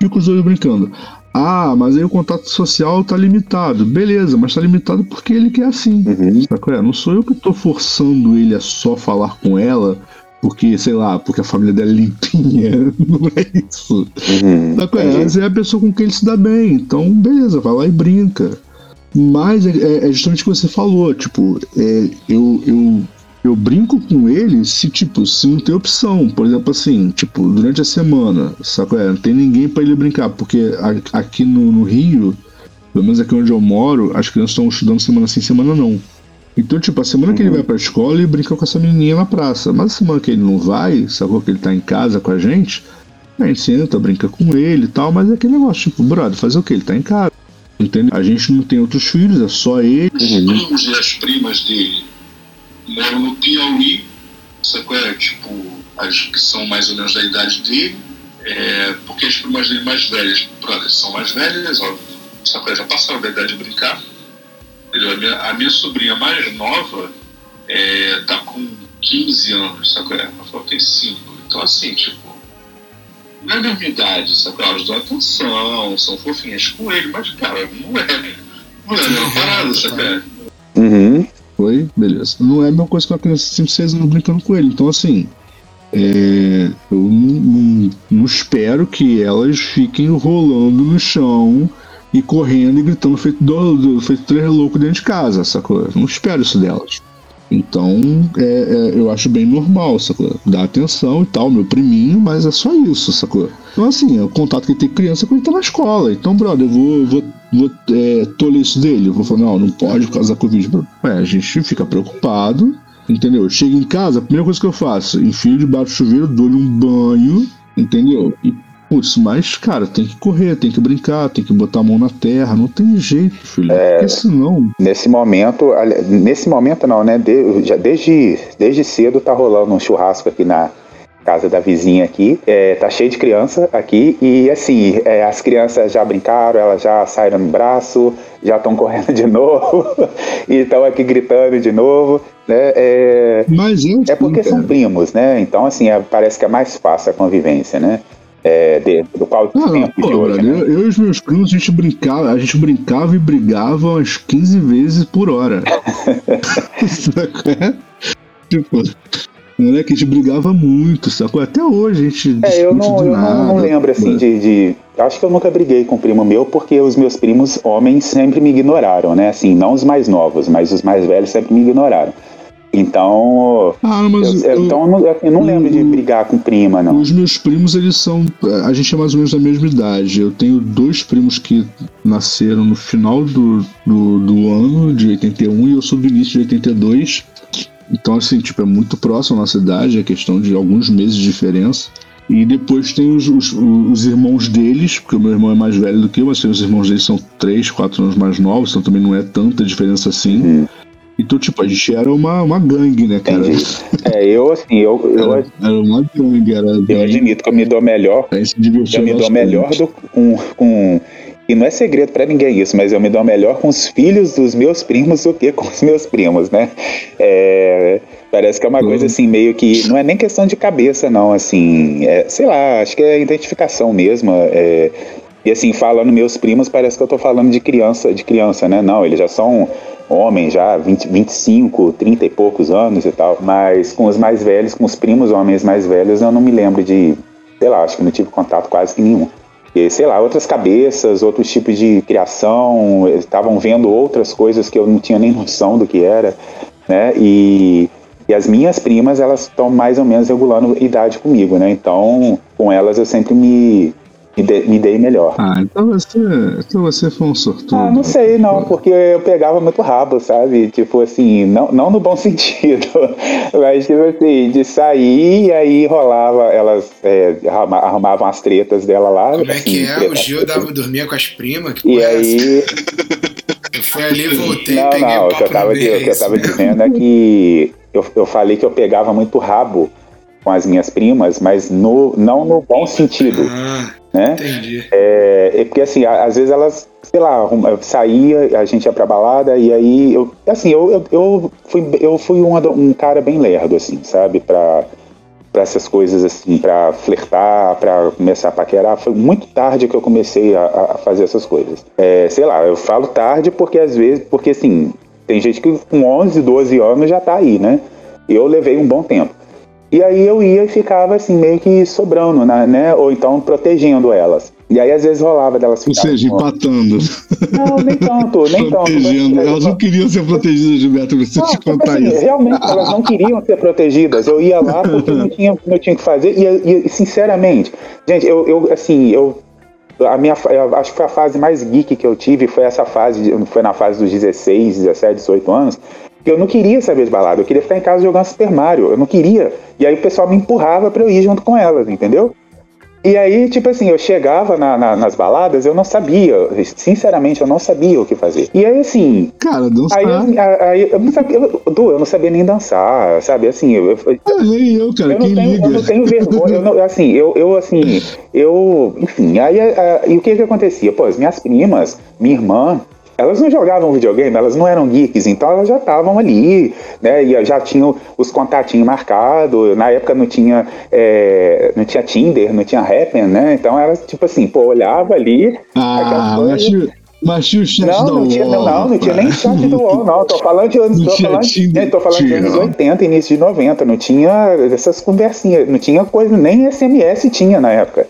Fica os dois brincando. Ah, mas aí o contato social tá limitado. Beleza, mas tá limitado porque ele quer assim. Uhum. É? Não sou eu que tô forçando ele a só falar com ela porque, sei lá, porque a família dela é limpinha. Não é isso. Uhum. É? Mas é a pessoa com quem ele se dá bem. Então, beleza, vai lá e brinca. Mas é, é justamente o que você falou, tipo, é, eu, eu, eu brinco com ele se, tipo, se não tem opção. Por exemplo, assim, tipo, durante a semana, sabe? É? Não tem ninguém para ele brincar, porque aqui no, no, Rio, pelo menos aqui onde eu moro, as crianças estão estudando semana sim, semana não. Então, tipo, a semana uhum. que ele uhum. vai pra escola, ele brinca com essa menininha na praça. Mas a semana que ele não vai, sacou que ele tá em casa com a gente, a gente senta, brinca com ele e tal, mas é aquele negócio, tipo, brother, fazer o que? Ele tá em casa. Entendeu? A gente não tem outros filhos, é só ele. Os primos e as primas dele moram no Piauí, sabe é? Tipo, as que são mais ou menos da idade dele, é, porque as primas dele mais velhas, brothers, são mais velhas, ó, sabe, já passaram da idade de brincar. A minha, a minha sobrinha mais nova é, tá com 15 anos, sabe? Ela falou tem 5. Então, assim, tipo, não é da minha idade, sabe? Elas dão atenção, são fofinhas com ele, mas, cara, não é. Não é a mesma parada, sabe? Uhum. Foi, beleza. Não é a mesma coisa que uma criança de 5, 6 anos brincando com ele. Então, assim, é, eu não, não, não, espero que elas fiquem rolando no chão e correndo e gritando feito, do, do, feito três loucos dentro de casa, sacou? Não espero isso delas. Então, é, é, eu acho bem normal, sacou? Dá atenção e tal, meu priminho, mas é só isso, sacou? Então, assim, é o contato que ele tem criança quando ele tá na escola. Então, brother, eu vou, vou, vou é, tolir isso dele. Eu vou falar, não, não pode por causa da Covid. Ué, a gente fica preocupado, entendeu? Eu chego em casa, a primeira coisa que eu faço, enfio debaixo do chuveiro, dou-lhe um banho, entendeu? E Putz, mas, cara, tem que correr, tem que brincar, tem que botar a mão na terra, não tem jeito, filho. É, porque senão. Nesse momento, nesse momento não, né? De, já desde, desde cedo tá rolando um churrasco aqui na casa da vizinha aqui. É, tá cheio de criança aqui e assim, é, as crianças já brincaram, elas já saíram no braço, já estão correndo de novo e estão aqui gritando de novo. Né? É, Mas é porque são primos, né? Então, assim, é, parece que é mais fácil a convivência, né? É, de, do qual ah, pô, hoje, né? eu, eu, e os meus primos, a gente brincava, a gente brincava e brigava umas 15 vezes por hora. tipo, moleque, a gente brigava muito, sacou? Até hoje a gente é, eu não, eu nada, não, lembro assim de, de, Acho que eu nunca briguei com um primo meu, porque os meus primos homens sempre me ignoraram, né? Assim, não os mais novos, mas os mais velhos sempre me ignoraram. Então. Ah, mas eu, eu, então eu não, eu não lembro de brigar com prima, não. Os meus primos, eles são. A gente é mais ou menos da mesma idade. Eu tenho dois primos que nasceram no final do, do, do ano, de 81, e eu sou do início de 82. Então, assim, tipo, é muito próximo à nossa idade, é questão de alguns meses de diferença. E depois tem os, os, os, irmãos deles, porque o meu irmão é mais velho do que eu, mas tem os irmãos deles são 3, 4 anos mais novos, então também não é tanta diferença assim. Uhum. Então, tipo, a gente era uma, uma gangue, né, cara? Entendi. É, eu, assim, eu. eu era, era uma gangue, era. Eu bem... admito que eu me dou melhor. A gente se eu me dou melhor do, com, com. E não é segredo para ninguém isso, mas eu me dou melhor com os filhos dos meus primos do que com os meus primos, né? É, parece que é uma uhum. coisa assim, meio que. Não é nem questão de cabeça, não, assim. É, sei lá, acho que é identificação mesmo. É, e assim, falando meus primos, parece que eu tô falando de criança, de criança, né? Não, eles já são homens já, 20, 25, 30 e poucos anos e tal, mas com os mais velhos, com os primos homens mais velhos, eu não me lembro de, sei lá, acho que não tive contato quase que nenhum. E, sei lá, outras cabeças, outros tipos de criação, estavam vendo outras coisas que eu não tinha nem noção do que era, né? E E as minhas primas, elas estão mais ou menos regulando idade comigo, né? Então, com elas eu sempre me, me, de, me dei melhor. Ah, então você, então você foi um sortudo. Ah, não sei, não, porque eu pegava muito rabo, sabe? Tipo assim, não, não no bom sentido, mas tipo assim, de sair e aí rolava, elas é, arruma- arrumavam as tretas dela lá. Como é assim, que é? O treta- Gil dava dormia com as primas? Que E porra é aí, Eu fui ali, voltei, não, peguei não, o o que eu tava, meio. o que eu é tava dizendo é que eu, eu falei que eu pegava muito rabo com as minhas primas, mas no, não no bom sentido, Ah, né? entendi. É, é porque assim, às vezes elas, sei lá, saía, a gente ia pra balada e aí eu, assim, eu, eu, eu fui, eu fui um, um cara bem lerdo, assim, sabe, pra, pra essas coisas assim, pra flertar, pra começar a paquerar. Foi muito tarde que eu comecei a, a fazer essas coisas. É, sei lá, eu falo tarde porque às vezes, porque assim, tem gente que com 11, 12 anos já tá aí, né? Eu levei um bom tempo. E aí eu ia e ficava assim, meio que sobrando, né? Ou então protegendo elas. E aí às vezes rolava delas Ou ficarem seja, com- empatando, Não, nem tanto, nem tanto. protegendo. Mas- Elas não queriam ser protegidas, Gilberto, Não, te tipo contar assim, isso. Realmente, elas não queriam ser protegidas. Eu ia lá porque eu não tinha, não tinha o que fazer. E, e, sinceramente, gente, eu, eu assim, eu. A minha, acho que foi a fase mais geek que eu tive, foi essa fase, foi na fase dos 16, 17, 18 anos, eu não queria saber de balada, eu queria ficar em casa jogando Super Mario, eu não queria. E aí o pessoal me empurrava pra eu ir junto com elas, entendeu? E aí, tipo assim, eu chegava na- na- nas baladas, eu não sabia, sinceramente, eu não sabia o que fazer. E aí, assim, Cara, dançar. Aí, eu- aí eu não sabia, eu, Du, eu não sabia nem dançar, sabe? Assim, eu, eu, Ah, nem eu, cara, eu não tenho, eu não tenho vergonha, eu não- assim, eu, eu assim, eu, enfim, aí o que que acontecia? Pô, as minhas primas, minha irmã, elas não jogavam videogame, elas não eram geeks, então elas já estavam ali, né? E já tinham os contatinhos marcados. Na época não tinha, é, não tinha Tinder, não tinha Happn, né? Então era tipo assim, pô, olhava ali. Ah, mas tinha, mas tinha o chat não, não tinha, UOL, não, não tinha nem chat do UOL, não. Tô falando de anos, tô falando, né, tô falando de anos 80, início de 90. Não tinha essas conversinhas, não tinha coisa, nem SMS tinha na época.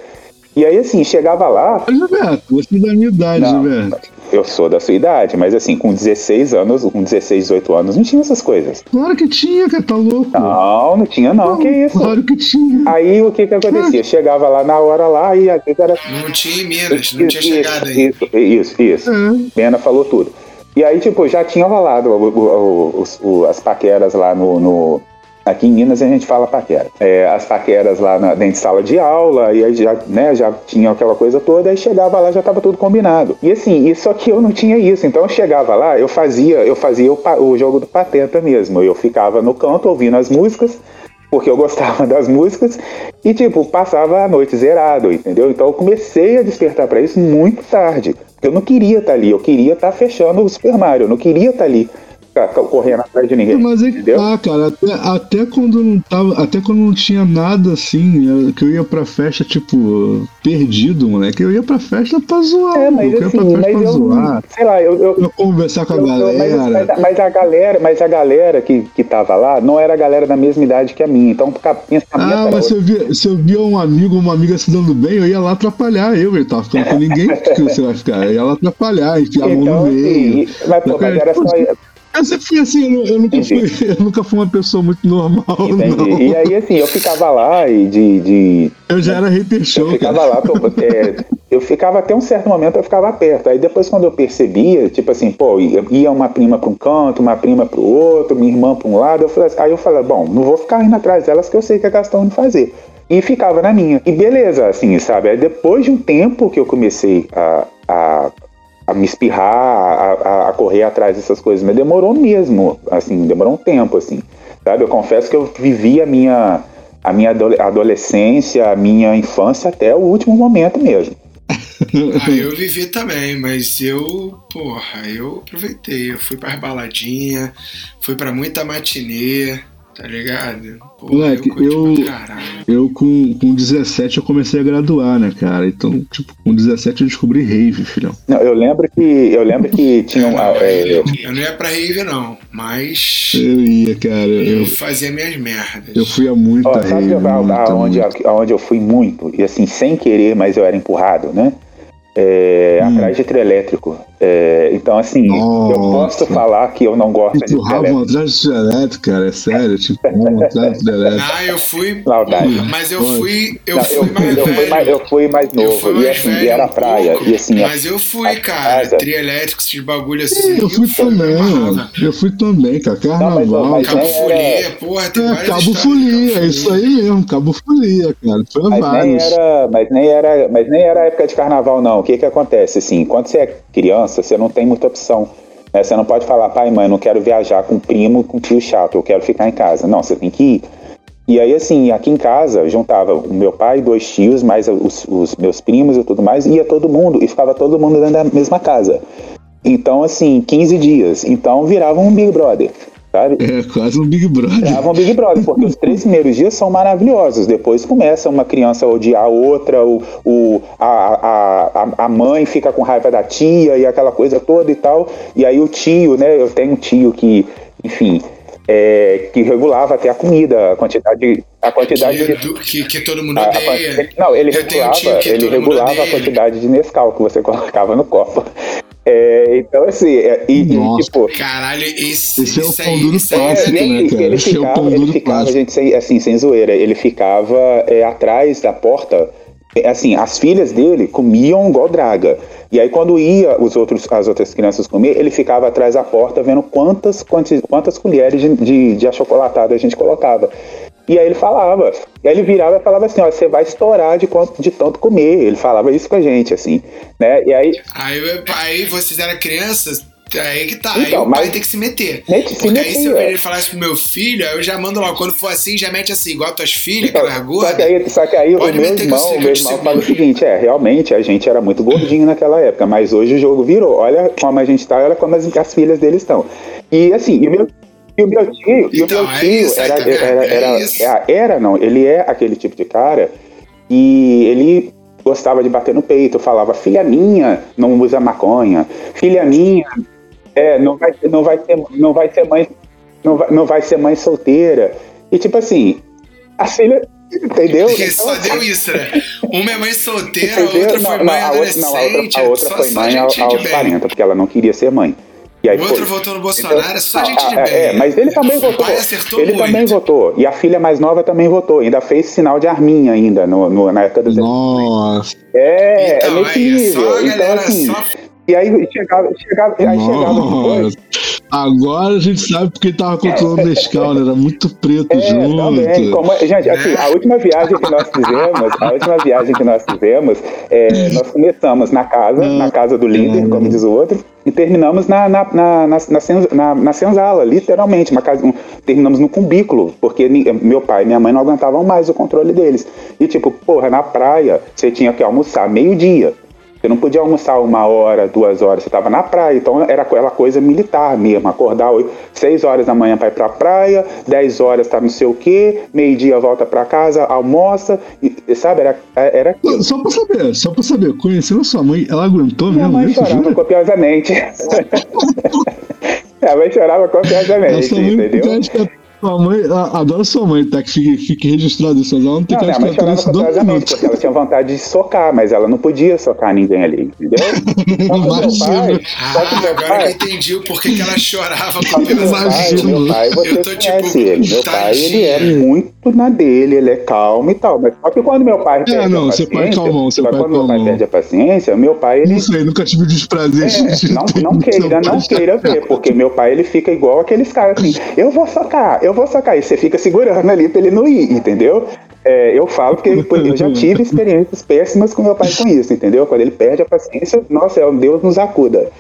E aí, assim, chegava lá, Gilberto, você é da minha idade. Gilberto. Eu sou da sua idade, mas assim, com 16 anos, com 16, 18 anos, não tinha essas coisas. Claro que tinha, cara, tá louco. Não, não tinha não, que isso. Claro que tinha. Aí o que que acontecia? Chegava lá na hora lá e às vezes era Não tinha em Minas, não tinha chegado aí. Isso, isso, isso. É. Bena falou tudo. E aí, tipo, já tinha rolado o- o- o- as paqueras lá no, no- Aqui em Minas a gente fala paquera. É, as paqueras lá na, dentro de sala de aula, e aí já, né, já tinha aquela coisa toda, aí chegava lá, já estava tudo combinado. E assim, e só que eu não tinha isso. Então eu chegava lá, eu fazia, eu fazia o, o jogo do pateta mesmo. Eu ficava no canto ouvindo as músicas, porque eu gostava das músicas e tipo passava a noite zerado, entendeu? Então eu comecei a despertar para isso muito tarde, eu não queria estar ali, eu queria estar fechando o Super Mario, eu não queria estar ali ca- ca- correndo atrás de ninguém, Mas é que entendeu? tá, cara. Até, até quando não tava. Até quando não tinha nada assim, que eu ia pra festa, tipo, perdido, moleque. Eu ia pra festa pra zoar. É, mas eu ia assim, pra festa mas pra eu, zoar. sei lá, eu, eu, conversar com a eu- mas, galera. mas- mas a galera, mas a galera que, que tava lá não era a galera da mesma idade que a minha, então o pensamento Ah, era mas se eu, via, se eu via um amigo, uma amiga se dando bem, eu ia lá atrapalhar. Eu, ele tava ficando com ninguém, que você vai ficar? Eu ia lá atrapalhar, enfiar a mão então, no meio. assim, mas, pô, mas era só. Eu sempre fui assim, eu, eu nunca fui, eu nunca fui uma pessoa muito normal. E aí, assim, eu ficava lá e de, de, Eu já era hater Eu show, ficava cara. lá, é, eu ficava até um certo momento, eu ficava perto. Aí depois, quando eu percebia, tipo assim, pô, ia ia uma prima para um canto, uma prima para o outro, minha irmã para um lado, eu falei, assim- aí eu falei, bom, não vou ficar indo atrás delas que eu sei que é questão de fazer. E ficava na minha. E beleza, assim, sabe? Aí depois de um tempo que eu comecei a, a, a me espirrar, a, a- correr atrás dessas coisas, mas demorou mesmo, assim, demorou um tempo, assim, sabe? Eu confesso que eu vivi a minha a minha adole- adolescência, a minha infância até o último momento mesmo. Ah, eu vivi também, mas eu, porra, eu aproveitei. Eu fui pras baladinhas, fui pra muita matinê, tá ligado? Moleque, eu-. Eu com, com 17 eu comecei a graduar, né, cara? Então, tipo, com 17 eu descobri rave, filhão. Não, eu lembro que eu lembro que tinha um, ah, é, Eu não ia pra rave, não, mas Eu ia, cara. Eu, eu fazia minhas merdas. eu fui a muita ó, sabe rave. muita, aonde, muita. aonde eu fui muito e assim sem querer, mas eu era empurrado, né? É, Hum. Atrás de trio elétrico. É, então, assim, Nossa. eu posso falar que eu não gosto de Empurravam atrás do elétrico, cara, é sério, tipo, empurravam atrás do elétrico. Ah, eu fui. Saudade. Mas eu fui. Eu Não, fui eu, mais eu velho. fui mais, eu fui mais Eu novo. fui e mais assim, velho e era um praia. pouco, E assim, mas eu fui, a cara. casa- Trielétrico, esses bagulho assim. Eu fui também, eu fui também, cara, carnaval. mas Cabo nem Folia, porra, tem É, Cabo de Folia, Cabo é isso aí mesmo, Cabo Folia, cara. Foi Mas nem, vários. era, mas, nem era, mas nem era época de carnaval, não. O que que acontece? Assim, quando você é criança, você não tem muita opção. né? Você não pode falar, pai, mãe, não quero viajar com primo, com tio chato, eu quero ficar em casa. Não, você tem que ir. E aí, assim, aqui em casa, juntava o meu pai, dois tios, mais os, os meus primos e tudo mais, ia todo mundo, e ficava todo mundo dentro da mesma casa. Então, assim, 15 dias. Então, virava um Big Brother, sabe? É quase um Big Brother. Virava um Big Brother, porque os três primeiros dias são maravilhosos. Depois começa uma criança a odiar a outra, o, o, a, a, a, a mãe fica com raiva da tia e aquela coisa toda e tal. E aí o tio, né? Eu tenho um tio que, enfim, é, que regulava até a comida, a quantidade, a quantidade Que, de. que, que todo mundo a- a odeia. quantidade- não, ele Eu um regulava, que ele regulava a quantidade de Nescau que você colocava no copo. É, então, assim, é, e, e, Nossa. tipo, Caralho, esse, Esse é o pão duro aí clássico, é- né, cara? ele Esse é o ficava, pão ele duro ficava, clássico. gente, sem, assim, sem zoeira, ele ficava é, atrás da porta. é, Assim, as filhas dele comiam igual draga. E aí, quando ia os outros, as outras crianças comer, ele ficava atrás da porta vendo quantas, quantas, quantas colheres de, de, de achocolatado a gente colocava. E aí ele falava. E aí ele virava e falava assim: ó, você vai estourar de, quanto, de tanto comer. Ele falava isso com a gente, assim. Né? E aí, Aí, aí vocês eram crianças, aí que tá. aí Então, o pai mas- tem que se meter. Tem que se Porque aí se eu meter, ele falar isso pro meu filho, aí eu já mando lá. Quando for assim, já mete assim, igual tuas filhas, Então, aquelas só gordas. que aí, só que aí o meu meter irmão, o meu irmão fala o seguinte, é, realmente a gente era muito gordinho naquela época, mas hoje o jogo virou. Olha como a gente tá, olha como as, as filhas deles estão. E assim, e o meu, e o meu tio, e o Então, meu é tio aí era, vendo? era, É era, era, era, não, ele é aquele tipo de cara e ele gostava de bater no peito, falava, filha minha não usa maconha, filha minha é, não vai, não vai ser, não vai ser mãe, não vai, não vai ser mãe solteira. E tipo assim, a filha, entendeu? Porque Então, só deu isso, né? Uma é mãe solteira, a outra foi mãe não, a outra, não, a outra, a foi mãe aos bem. 40, porque ela não queria ser mãe. E aí O outro foi- votou no Bolsonaro, é só Não, gente de ah, bem. É, mas ele também o votou. pai acertou Ele muito. também votou. E a filha mais nova também votou. Ainda fez sinal de arminha ainda no, no- na época dos Nossa, É, Então, é nesse aí, é nível. só a então, galera, assim, só e aí chegava, chegava, aí chegava depois. Agora a gente sabe porque ele tava controlando Nescau, né? Era muito preto É, também. junto. Como, gente, assim, a última viagem que nós fizemos, a última viagem que nós fizemos, é, nós começamos na casa, na casa do líder, como diz o outro, e terminamos na, na, na, na, na, na- na senzala, literalmente. Uma casa, um- terminamos no cubículo, porque meu pai e minha mãe não aguentavam mais o controle deles. E tipo, porra, na praia, você tinha que almoçar meio-dia. Você não podia almoçar uma hora, duas horas, você estava na praia. Então era aquela coisa militar mesmo. Acordar oito, seis horas da manhã para ir para a praia, dez horas tá não sei o quê, meio-dia volta para casa, almoça, e, sabe? Era, era aquilo. Só pra saber, só pra saber, conhecendo a sua mãe, ela aguentou Minha mesmo mãe isso, chorava jura? copiosamente. Minha mãe chorava copiosamente, entendeu? Que sua mãe, a- adora sua mãe, tá? Que fique, fique registrado isso, ela não tem Não, cara minha de mãe ficar chorava isso dois copiosamente, minutos. porque ela tinha vontade de socar, mas ela não podia socar ninguém ali, entendeu? Só que pai, só que Ah, meu agora pai, que eu entendi o porquê que ela chorava com que meu pai, meu pai, você Eu tô, tipo, ele. Meu pai, ele é muito na dele, ele é calmo e tal. Mas só que quando meu pai perde É, não, a seu pai é paciência, calmão, seu pai é quando meu pai calmão. perde a paciência, meu pai, ele... Não sei, nunca tive o desprazer É, de não, não queira, não queira ver, porque meu pai ele fica igual aqueles caras assim, eu vou socar, eu vou socar, e você fica segurando ali pra ele não ir, entendeu? É, eu falo porque eu já tive experiências péssimas com meu pai com isso, entendeu? Quando ele perde a paciência, nossa, é Deus nos acuda.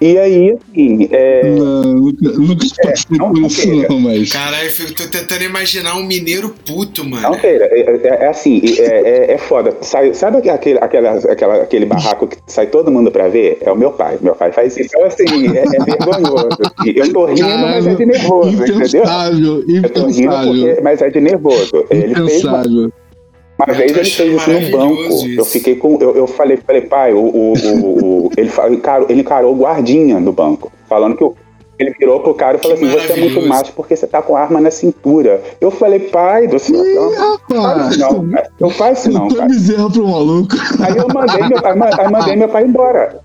E aí, assim, é, Não, nunca, nunca passei não- por não isso, queira. não, mas. Caralho, eu tô tentando imaginar um mineiro puto, mano. Não, Feira, é, é- é assim, é, é, é foda. Sai- sabe aquele, aquela, aquela, aquele barraco que sai todo mundo pra ver? É o meu pai. Meu pai faz isso. Então, assim, é, é vergonhoso. E Eu tô rindo, mas é de nervoso, entendeu? impensável, Eu tô rindo impensável. porque, mas é de nervoso. Ele fez uma, Impensável. uma vez ele fez isso no banco. Maravilhoso Eu isso. fiquei com. Eu, eu falei, falei, pai, o, o, o- o- ele, fa- encarou, ele encarou o guardinha do banco, falando que o. Ele virou pro cara e falou Que assim: Você é muito macho porque você tá com arma na cintura. Eu falei, pai do céu, Ih, não faz isso não, cara. Faz isso não, Eu tô cara. bezerra pro maluco. Aí eu mandei meu pai, aí mandei meu pai embora.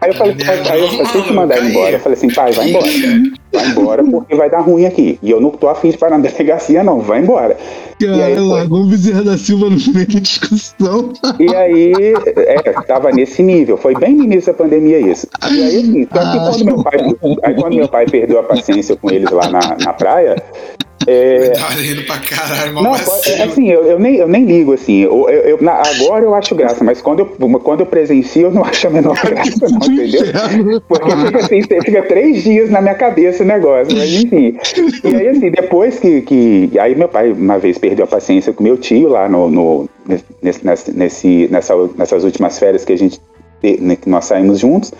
Aí eu falei, pai, pai, eu tenho que mandar ele embora. Eu falei assim, pai, vai embora. Vai embora porque vai dar ruim aqui. E eu não tô afim de parar na delegacia, não. Vai embora. Cara, largou o Bezerra da Silva no meio da discussão. E aí, é, tava nesse nível. Foi bem no início da pandemia isso. E aí, assim, só que quando meu pai, aí quando meu pai perdeu a paciência com eles lá na, na praia, é... Rindo pra caralho, Não, é, assim, eu, eu, nem, eu nem ligo, assim. Eu, eu, eu agora eu acho graça, mas quando eu, quando eu presencio, eu não acho a menor graça, não, entendeu? Porque fica assim, fica três dias na minha cabeça o negócio, mas enfim. E aí, assim, depois que, que. Aí meu pai, uma vez, perdeu a paciência com meu tio lá no, no nesse, nesse, nessa, nessas últimas férias que a gente né, que nós saímos juntos.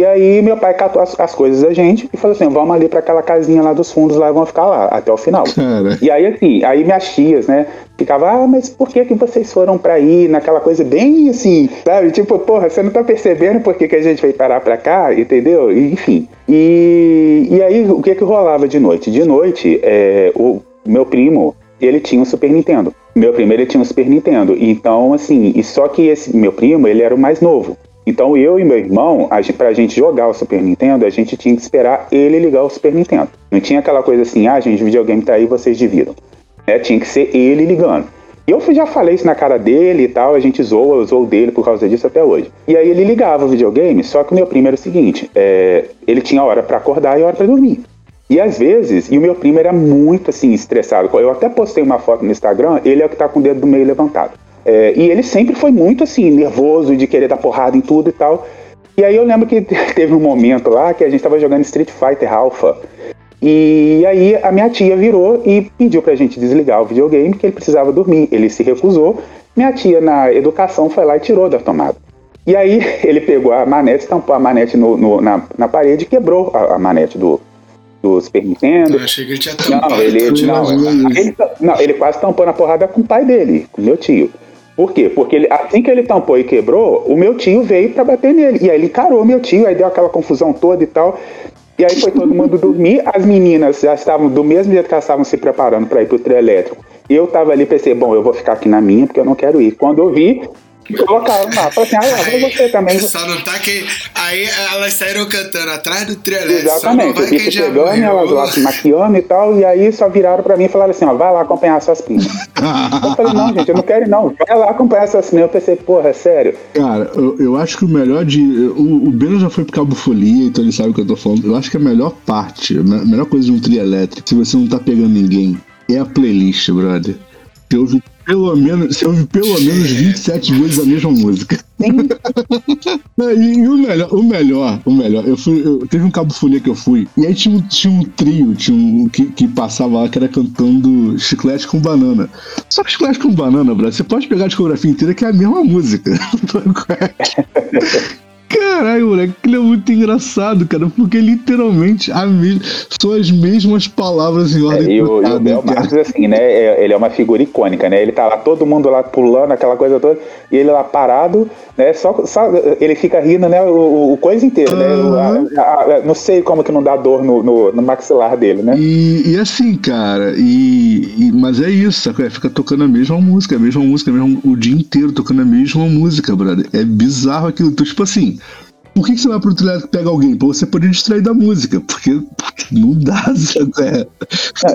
E aí meu pai catou as, as, coisas da gente e falou assim, vamos ali para aquela casinha lá dos fundos lá vamos ficar lá até o final. Cara. E aí assim, aí minhas tias, né, ficava, ah, mas por que que vocês foram para aí naquela coisa bem assim, sabe? Tipo, porra, você não tá percebendo por que que a gente veio parar para cá, entendeu? E, enfim. E, e aí o que que rolava de noite? De noite, é, o meu primo, ele tinha um Super Nintendo. Meu primo, ele tinha um Super Nintendo. Então, assim, e só que esse meu primo, ele era o mais novo. Então eu e meu irmão, a gente, pra gente jogar o Super Nintendo, a gente tinha que esperar ele ligar o Super Nintendo. Não tinha aquela coisa assim, ah, gente, o videogame tá aí, vocês dividam. É, tinha que ser ele ligando. E eu já falei isso na cara dele e tal, a gente zoa, zoou dele por causa disso até hoje. E aí ele ligava o videogame, só que o meu primo era o seguinte, é, ele tinha hora para acordar e hora para dormir. E às vezes, e o meu primo era muito assim, estressado. Eu até postei uma foto no Instagram, ele é o que tá com o dedo do meio levantado. É, e ele sempre foi muito assim, nervoso de querer dar porrada em tudo e tal. E aí eu lembro que teve um momento lá que a gente estava jogando Street Fighter Alpha. E aí a minha tia virou e pediu pra gente desligar o videogame, que ele precisava dormir. Ele se recusou. Minha tia, na educação, foi lá e tirou da tomada. E aí ele pegou a manete, tampou a manete no, no, na, na parede e quebrou a, a manete do, do Super Nintendo. Eu achei que ele tinha tampado. Não, ele, não, ele, não, ele quase tampou na porrada com o pai dele, com meu tio. Por quê? Porque ele, assim que ele tampou e quebrou, o meu tio veio para bater nele. E aí ele encarou meu tio, aí deu aquela confusão toda e tal. E aí foi todo mundo dormir. As meninas já estavam do mesmo jeito que elas estavam se preparando para ir pro trio elétrico. Eu tava ali pensei, bom, eu vou ficar aqui na minha porque eu não quero ir. Quando eu vi, colocaram lá. Falei assim, ah, aí, você também. Só não tá que. Aí elas saíram cantando atrás do trio Exatamente. Eu fiquei pegando elas lá se maquiando e tal, e aí só viraram pra mim e falaram assim, ó, vai lá acompanhar suas primas. eu falei, não, gente, eu não quero ir, não. Vai lá acompanhar suas primas. Eu pensei, porra, é sério. Cara, eu, eu acho que o melhor de. O, o Beno já foi pro Cabo Folia, então ele sabe o que eu tô falando. Eu acho que a melhor parte, a melhor coisa de um trio elétrico, se você não tá pegando ninguém, é a playlist, brother. Você ouve pelo menos, você ouve pelo menos 27 vezes a mesma música. e o melhor, o melhor, o melhor, eu fui, eu, teve um cabo folia que eu fui, e aí tinha um, tinha um trio, tinha um que, que passava lá que era cantando chiclete com banana. Só que chiclete com banana, bro, você pode pegar a discografia inteira que é a mesma música. Caralho, moleque, aquilo é muito engraçado, cara, porque literalmente a me... são as mesmas palavras em ordem. É, e o, e o Bel Marcos, assim, né? É, ele é uma figura icônica, né? Ele tá lá, todo mundo lá pulando, aquela coisa toda, e ele lá parado, né? Só, só ele fica rindo, né? O, o coisa inteira, uhum. né? A, a, a, não sei como que não dá dor no, no, no maxilar dele, né? E, e assim, cara, e, e, mas é isso, sabe? Fica tocando a mesma música, a mesma música, mesmo, o dia inteiro tocando a mesma música, brother. É bizarro aquilo. Então, tipo assim, por que, que você vai pro trilhado que pega alguém? Pra você poder distrair da música, porque não dá, sabe?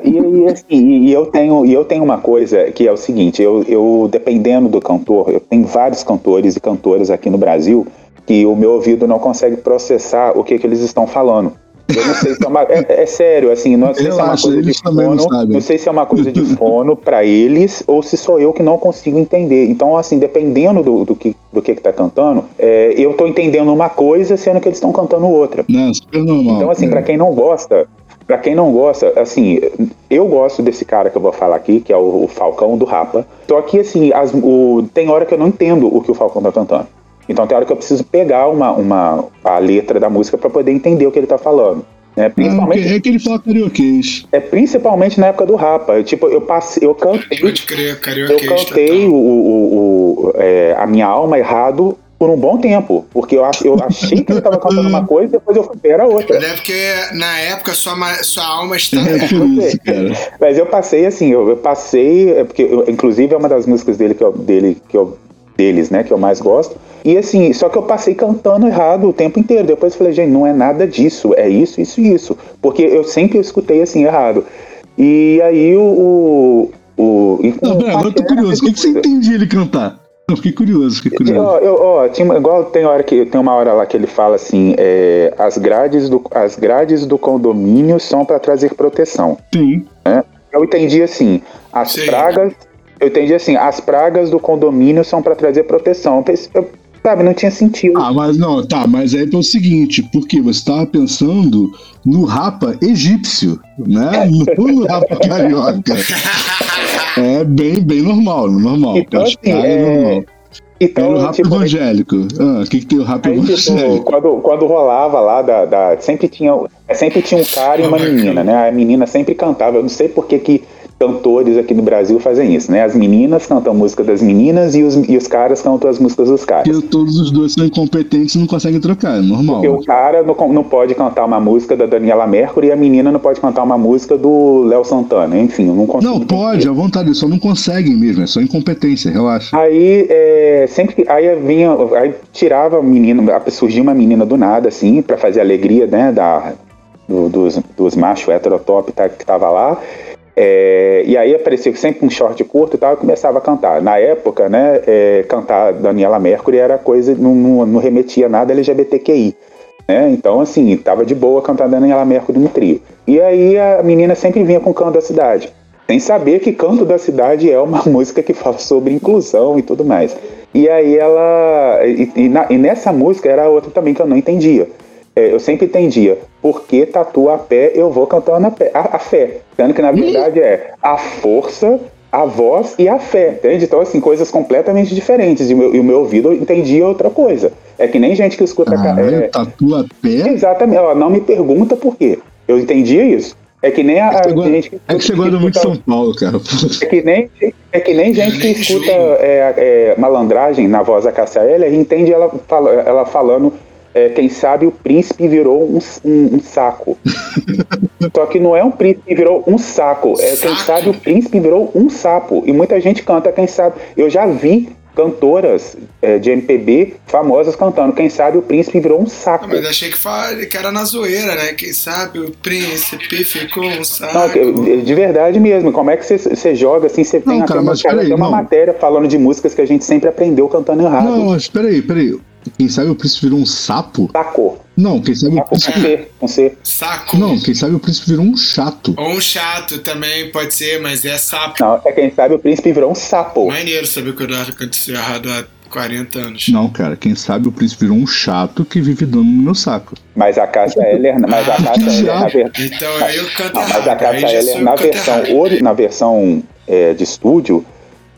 e, e, assim, e, eu tenho, e eu tenho uma coisa que é o seguinte, eu, eu dependendo do cantor, eu tenho vários cantores e cantoras aqui no Brasil que o meu ouvido não consegue processar o que, que eles estão falando. Eu não sei se é uma. É, é sério, assim, não sei eu se é uma acho, coisa de fono. Não, não, sei se é uma coisa de fono para eles ou se sou eu que não consigo entender. Então, assim, dependendo do, do que do que, que tá cantando, é, eu tô entendendo uma coisa, sendo que eles estão cantando outra. Não, super normal. Então, assim, é. para quem não gosta, para quem não gosta, assim, eu gosto desse cara que eu vou falar aqui, que é o, o Falcão do Rapa. Só que, assim, as, o, tem hora que eu não entendo o que o Falcão tá cantando. Então tem hora que eu preciso pegar uma, uma, a letra da música para poder entender o que ele tá falando. Né? Principalmente, é, é que ele fala carioquês. É principalmente na época do Rapa. Eu, tipo, eu passei, eu cantei. Pode crer, carioquês. Eu cantei o, o, o é, a minha alma errado por um bom tempo, porque eu, eu achei que ele estava cantando uma coisa e depois eu fui era outra. É porque na época sua, sua alma estava. É Mas eu passei assim, eu, eu passei, é porque eu, inclusive é uma das músicas dele que eu, dele que eu deles, né, que eu mais gosto. E assim, só que eu passei cantando errado o tempo inteiro. Depois eu falei, gente, não é nada disso, é isso, isso e isso. Porque eu sempre escutei assim errado. E aí o. o, o e Não, pera, agora eu tô curioso. O que, que você entendia ele cantar? Eu fiquei curioso, fiquei curioso. Ó, eu, ó, tinha, igual tem hora que tem uma hora lá que ele fala assim, é, as grades do as grades do condomínio são para trazer proteção. Sim. Eu entendi assim, as Sim. pragas, eu entendi assim, as pragas do condomínio são para trazer proteção. Eu sabe, não tinha sentido. Ah, mas não, tá, mas aí é o seguinte, porque você tava pensando no rapa egípcio, né? Não no rapa carioca. É bem, bem normal, normal. Então, assim, é é, normal. Era o então, rap tipo, evangélico. Ah, o que, que tem o rap Aí, tipo, evangélico? quando, quando rolava lá, da, da- sempre, tinha, sempre tinha um cara e uma menina, né? A menina sempre cantava. Eu não sei por que, que cantores aqui no Brasil fazem isso, né? As meninas cantam a música das meninas e os, e os caras cantam as músicas dos caras. Porque todos os dois são incompetentes e não conseguem trocar, é normal. Porque o cara não, não pode cantar uma música da Daniela Mercury e a menina não pode cantar uma música do Léo Santana. Enfim, não consigo. Não, pode, à vontade, só não conseguem mesmo, é só incompetência, relaxa. Aí, é, sempre que, aí vinha, aí tirava a menina, surgia uma menina do nada, assim, pra fazer a alegria, né, da, do- dos, dos machos heterotop tá, que tava lá. É, e aí aparecia sempre um short curto e tal, e começava a cantar. Na época, né, é, cantar Daniela Mercury era coisa, não, não, não remetia nada LGBTQI. Né? Então, assim, tava de boa cantar Daniela Mercury no trio. E aí a menina sempre vinha com o canto da cidade. Sem saber que Canto da Cidade é uma música que fala sobre inclusão e tudo mais. E aí ela. E, e na- e nessa música era outra também que eu não entendia. É, eu sempre entendia, porque tatua a pé, eu vou cantando a, pé, a, a fé. Sendo que na verdade é a força, a voz e a fé, entende? Então, assim, coisas completamente diferentes. E o meu, e o meu ouvido entendia outra coisa. É que nem gente que escuta. ca- Caralho, é, tatua pé? Exatamente, ela não me pergunta por quê. Eu entendia isso. É que nem a, É gente que É que você guarda muito escuta- São Paulo, cara. é que nem, é que nem gente que escuta é, é, malandragem na voz da Cássia Eller entende ela, ela falando, é, quem sabe o príncipe virou um, um- um saco. Só que não é um príncipe que virou um saco, é quem sabe o príncipe virou um sapo. E muita gente canta, quem sabe. Eu já vi cantoras é, de MPB famosas cantando, quem sabe o príncipe virou um saco. Ah, mas achei que, fa- que era na zoeira, né? Quem sabe o príncipe ficou um Não, saco. que- de verdade mesmo. Como é que você- joga assim? Você tem Não, cara, uma, peraí, tem uma não. matéria falando de músicas que a gente sempre aprendeu cantando errado. Não, mas peraí, peraí. Quem sabe o príncipe virou um sapo? Sacou. Não, quem sabe o Saco com príncipe. C, com C. Saco. Não, quem sabe o príncipe virou um chato. Ou um chato também, pode ser, mas é sapo. Não, é quem sabe o príncipe virou um sapo. Maneiro saber que o Eduardo aconteceu errado há 40 anos. Não, cara, quem sabe o príncipe virou um chato que vive dando no meu saco. Mas a Cássia Eller, mas a Ah, Cássia Eller, na verdade. Então aí eu canto Não, mas a errado. Aí Cássia já Eller, sou na versão, ori- na versão é, de estúdio,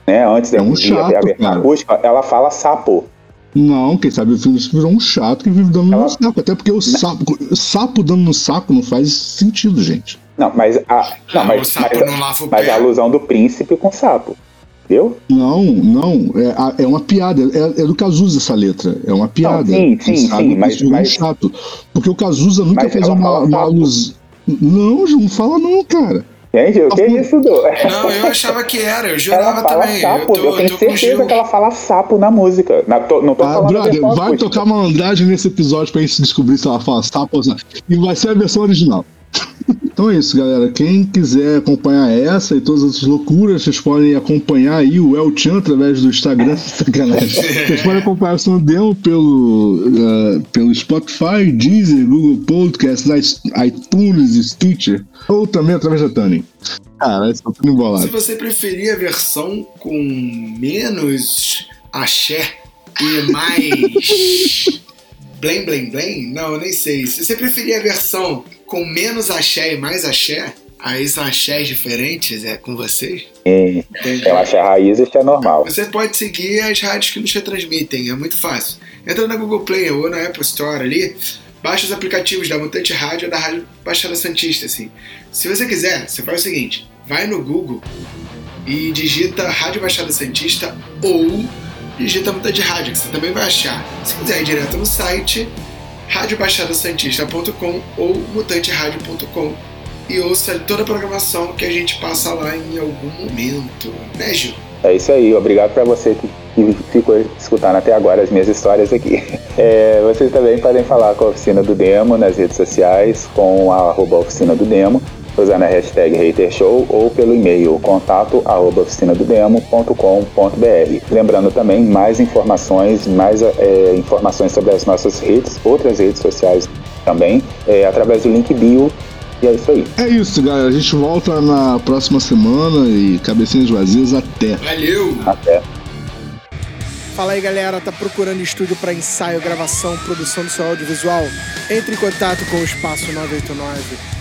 né, antes da É um de- a chato, versão acústica, ela fala sapo. Não, quem sabe o príncipe virou um chato que vive dando no Ela- meu saco. Até porque o sapo, sapo dando no saco não faz sentido, gente. Não, mas a, não, Ah, mas, o sapo mas, não lava o mas pé. a alusão do príncipe com sapo. Viu? Não, não, é, é uma piada. É, é do Cazuza essa letra. É uma piada. sim, Quem sim, sabe sim, o mas- virou um mas- chato. Porque o Cazuza nunca Mas fez uma, uma alusão. Não, não fala não, cara. Gente, o que é isso, Du? Não, eu achava que era, eu Ela jurava fala também. sapo, eu eu, tô, tenho tô com o certeza que ela fala sapo na música. Na- tô- não tô Ah, falando brother, vai acústica. tocar malandragem nesse episódio pra gente descobrir se ela fala sapo ou não. E vai ser a versão original. Então é isso, galera. Quem quiser acompanhar essa e todas as loucuras, vocês podem acompanhar aí o El Chan através do Instagram. Sacanagem. Vocês podem acompanhar o som demo pelo, eh, pelo Spotify, Deezer, Google Podcast, iTunes, Stitcher, ou também através da Tani. Cara, isso tá tudo Se embolado. você preferir a versão com menos axé e mais blém blém blém, não, eu nem sei. Se você preferir a versão com menos axé e mais axé, aí são axés diferentes, é com vocês. É, Entendi. eu acho a raiz isso é normal. Você pode seguir as rádios que nos retransmitem, é muito fácil. Entra na Google Play ou na Apple Store ali, baixa os aplicativos da Mutante Rádio ou da Rádio Baixada Santista, assim. Se você quiser, você faz o seguinte, vai no Google e digita Rádio Baixada Santista ou digita Mutante Rádio, que você também vai achar. Se quiser ir direto no site, radiobaixadasantista.com ou mutanteradio.com e ouça toda a programação que a gente passa lá em algum momento, né Gil? É isso aí, obrigado para você que, que, ficou escutando até agora as minhas histórias aqui. É, vocês também podem falar com a Oficina do Demo nas redes sociais, com a arroba Oficina do Demo, usando a hashtag HaterShow ou pelo e-mail contato arroba oficinadodemo.com.br. Lembrando também mais informações, mais é, informações sobre as nossas redes, outras redes sociais também, é, através do link bio e é isso aí. É isso, galera. A gente volta na próxima semana e cabecinhas vazias até. Valeu! Até. Fala aí, galera. Tá procurando estúdio para ensaio, gravação, produção do seu audiovisual? Entre em contato com o Espaço 989.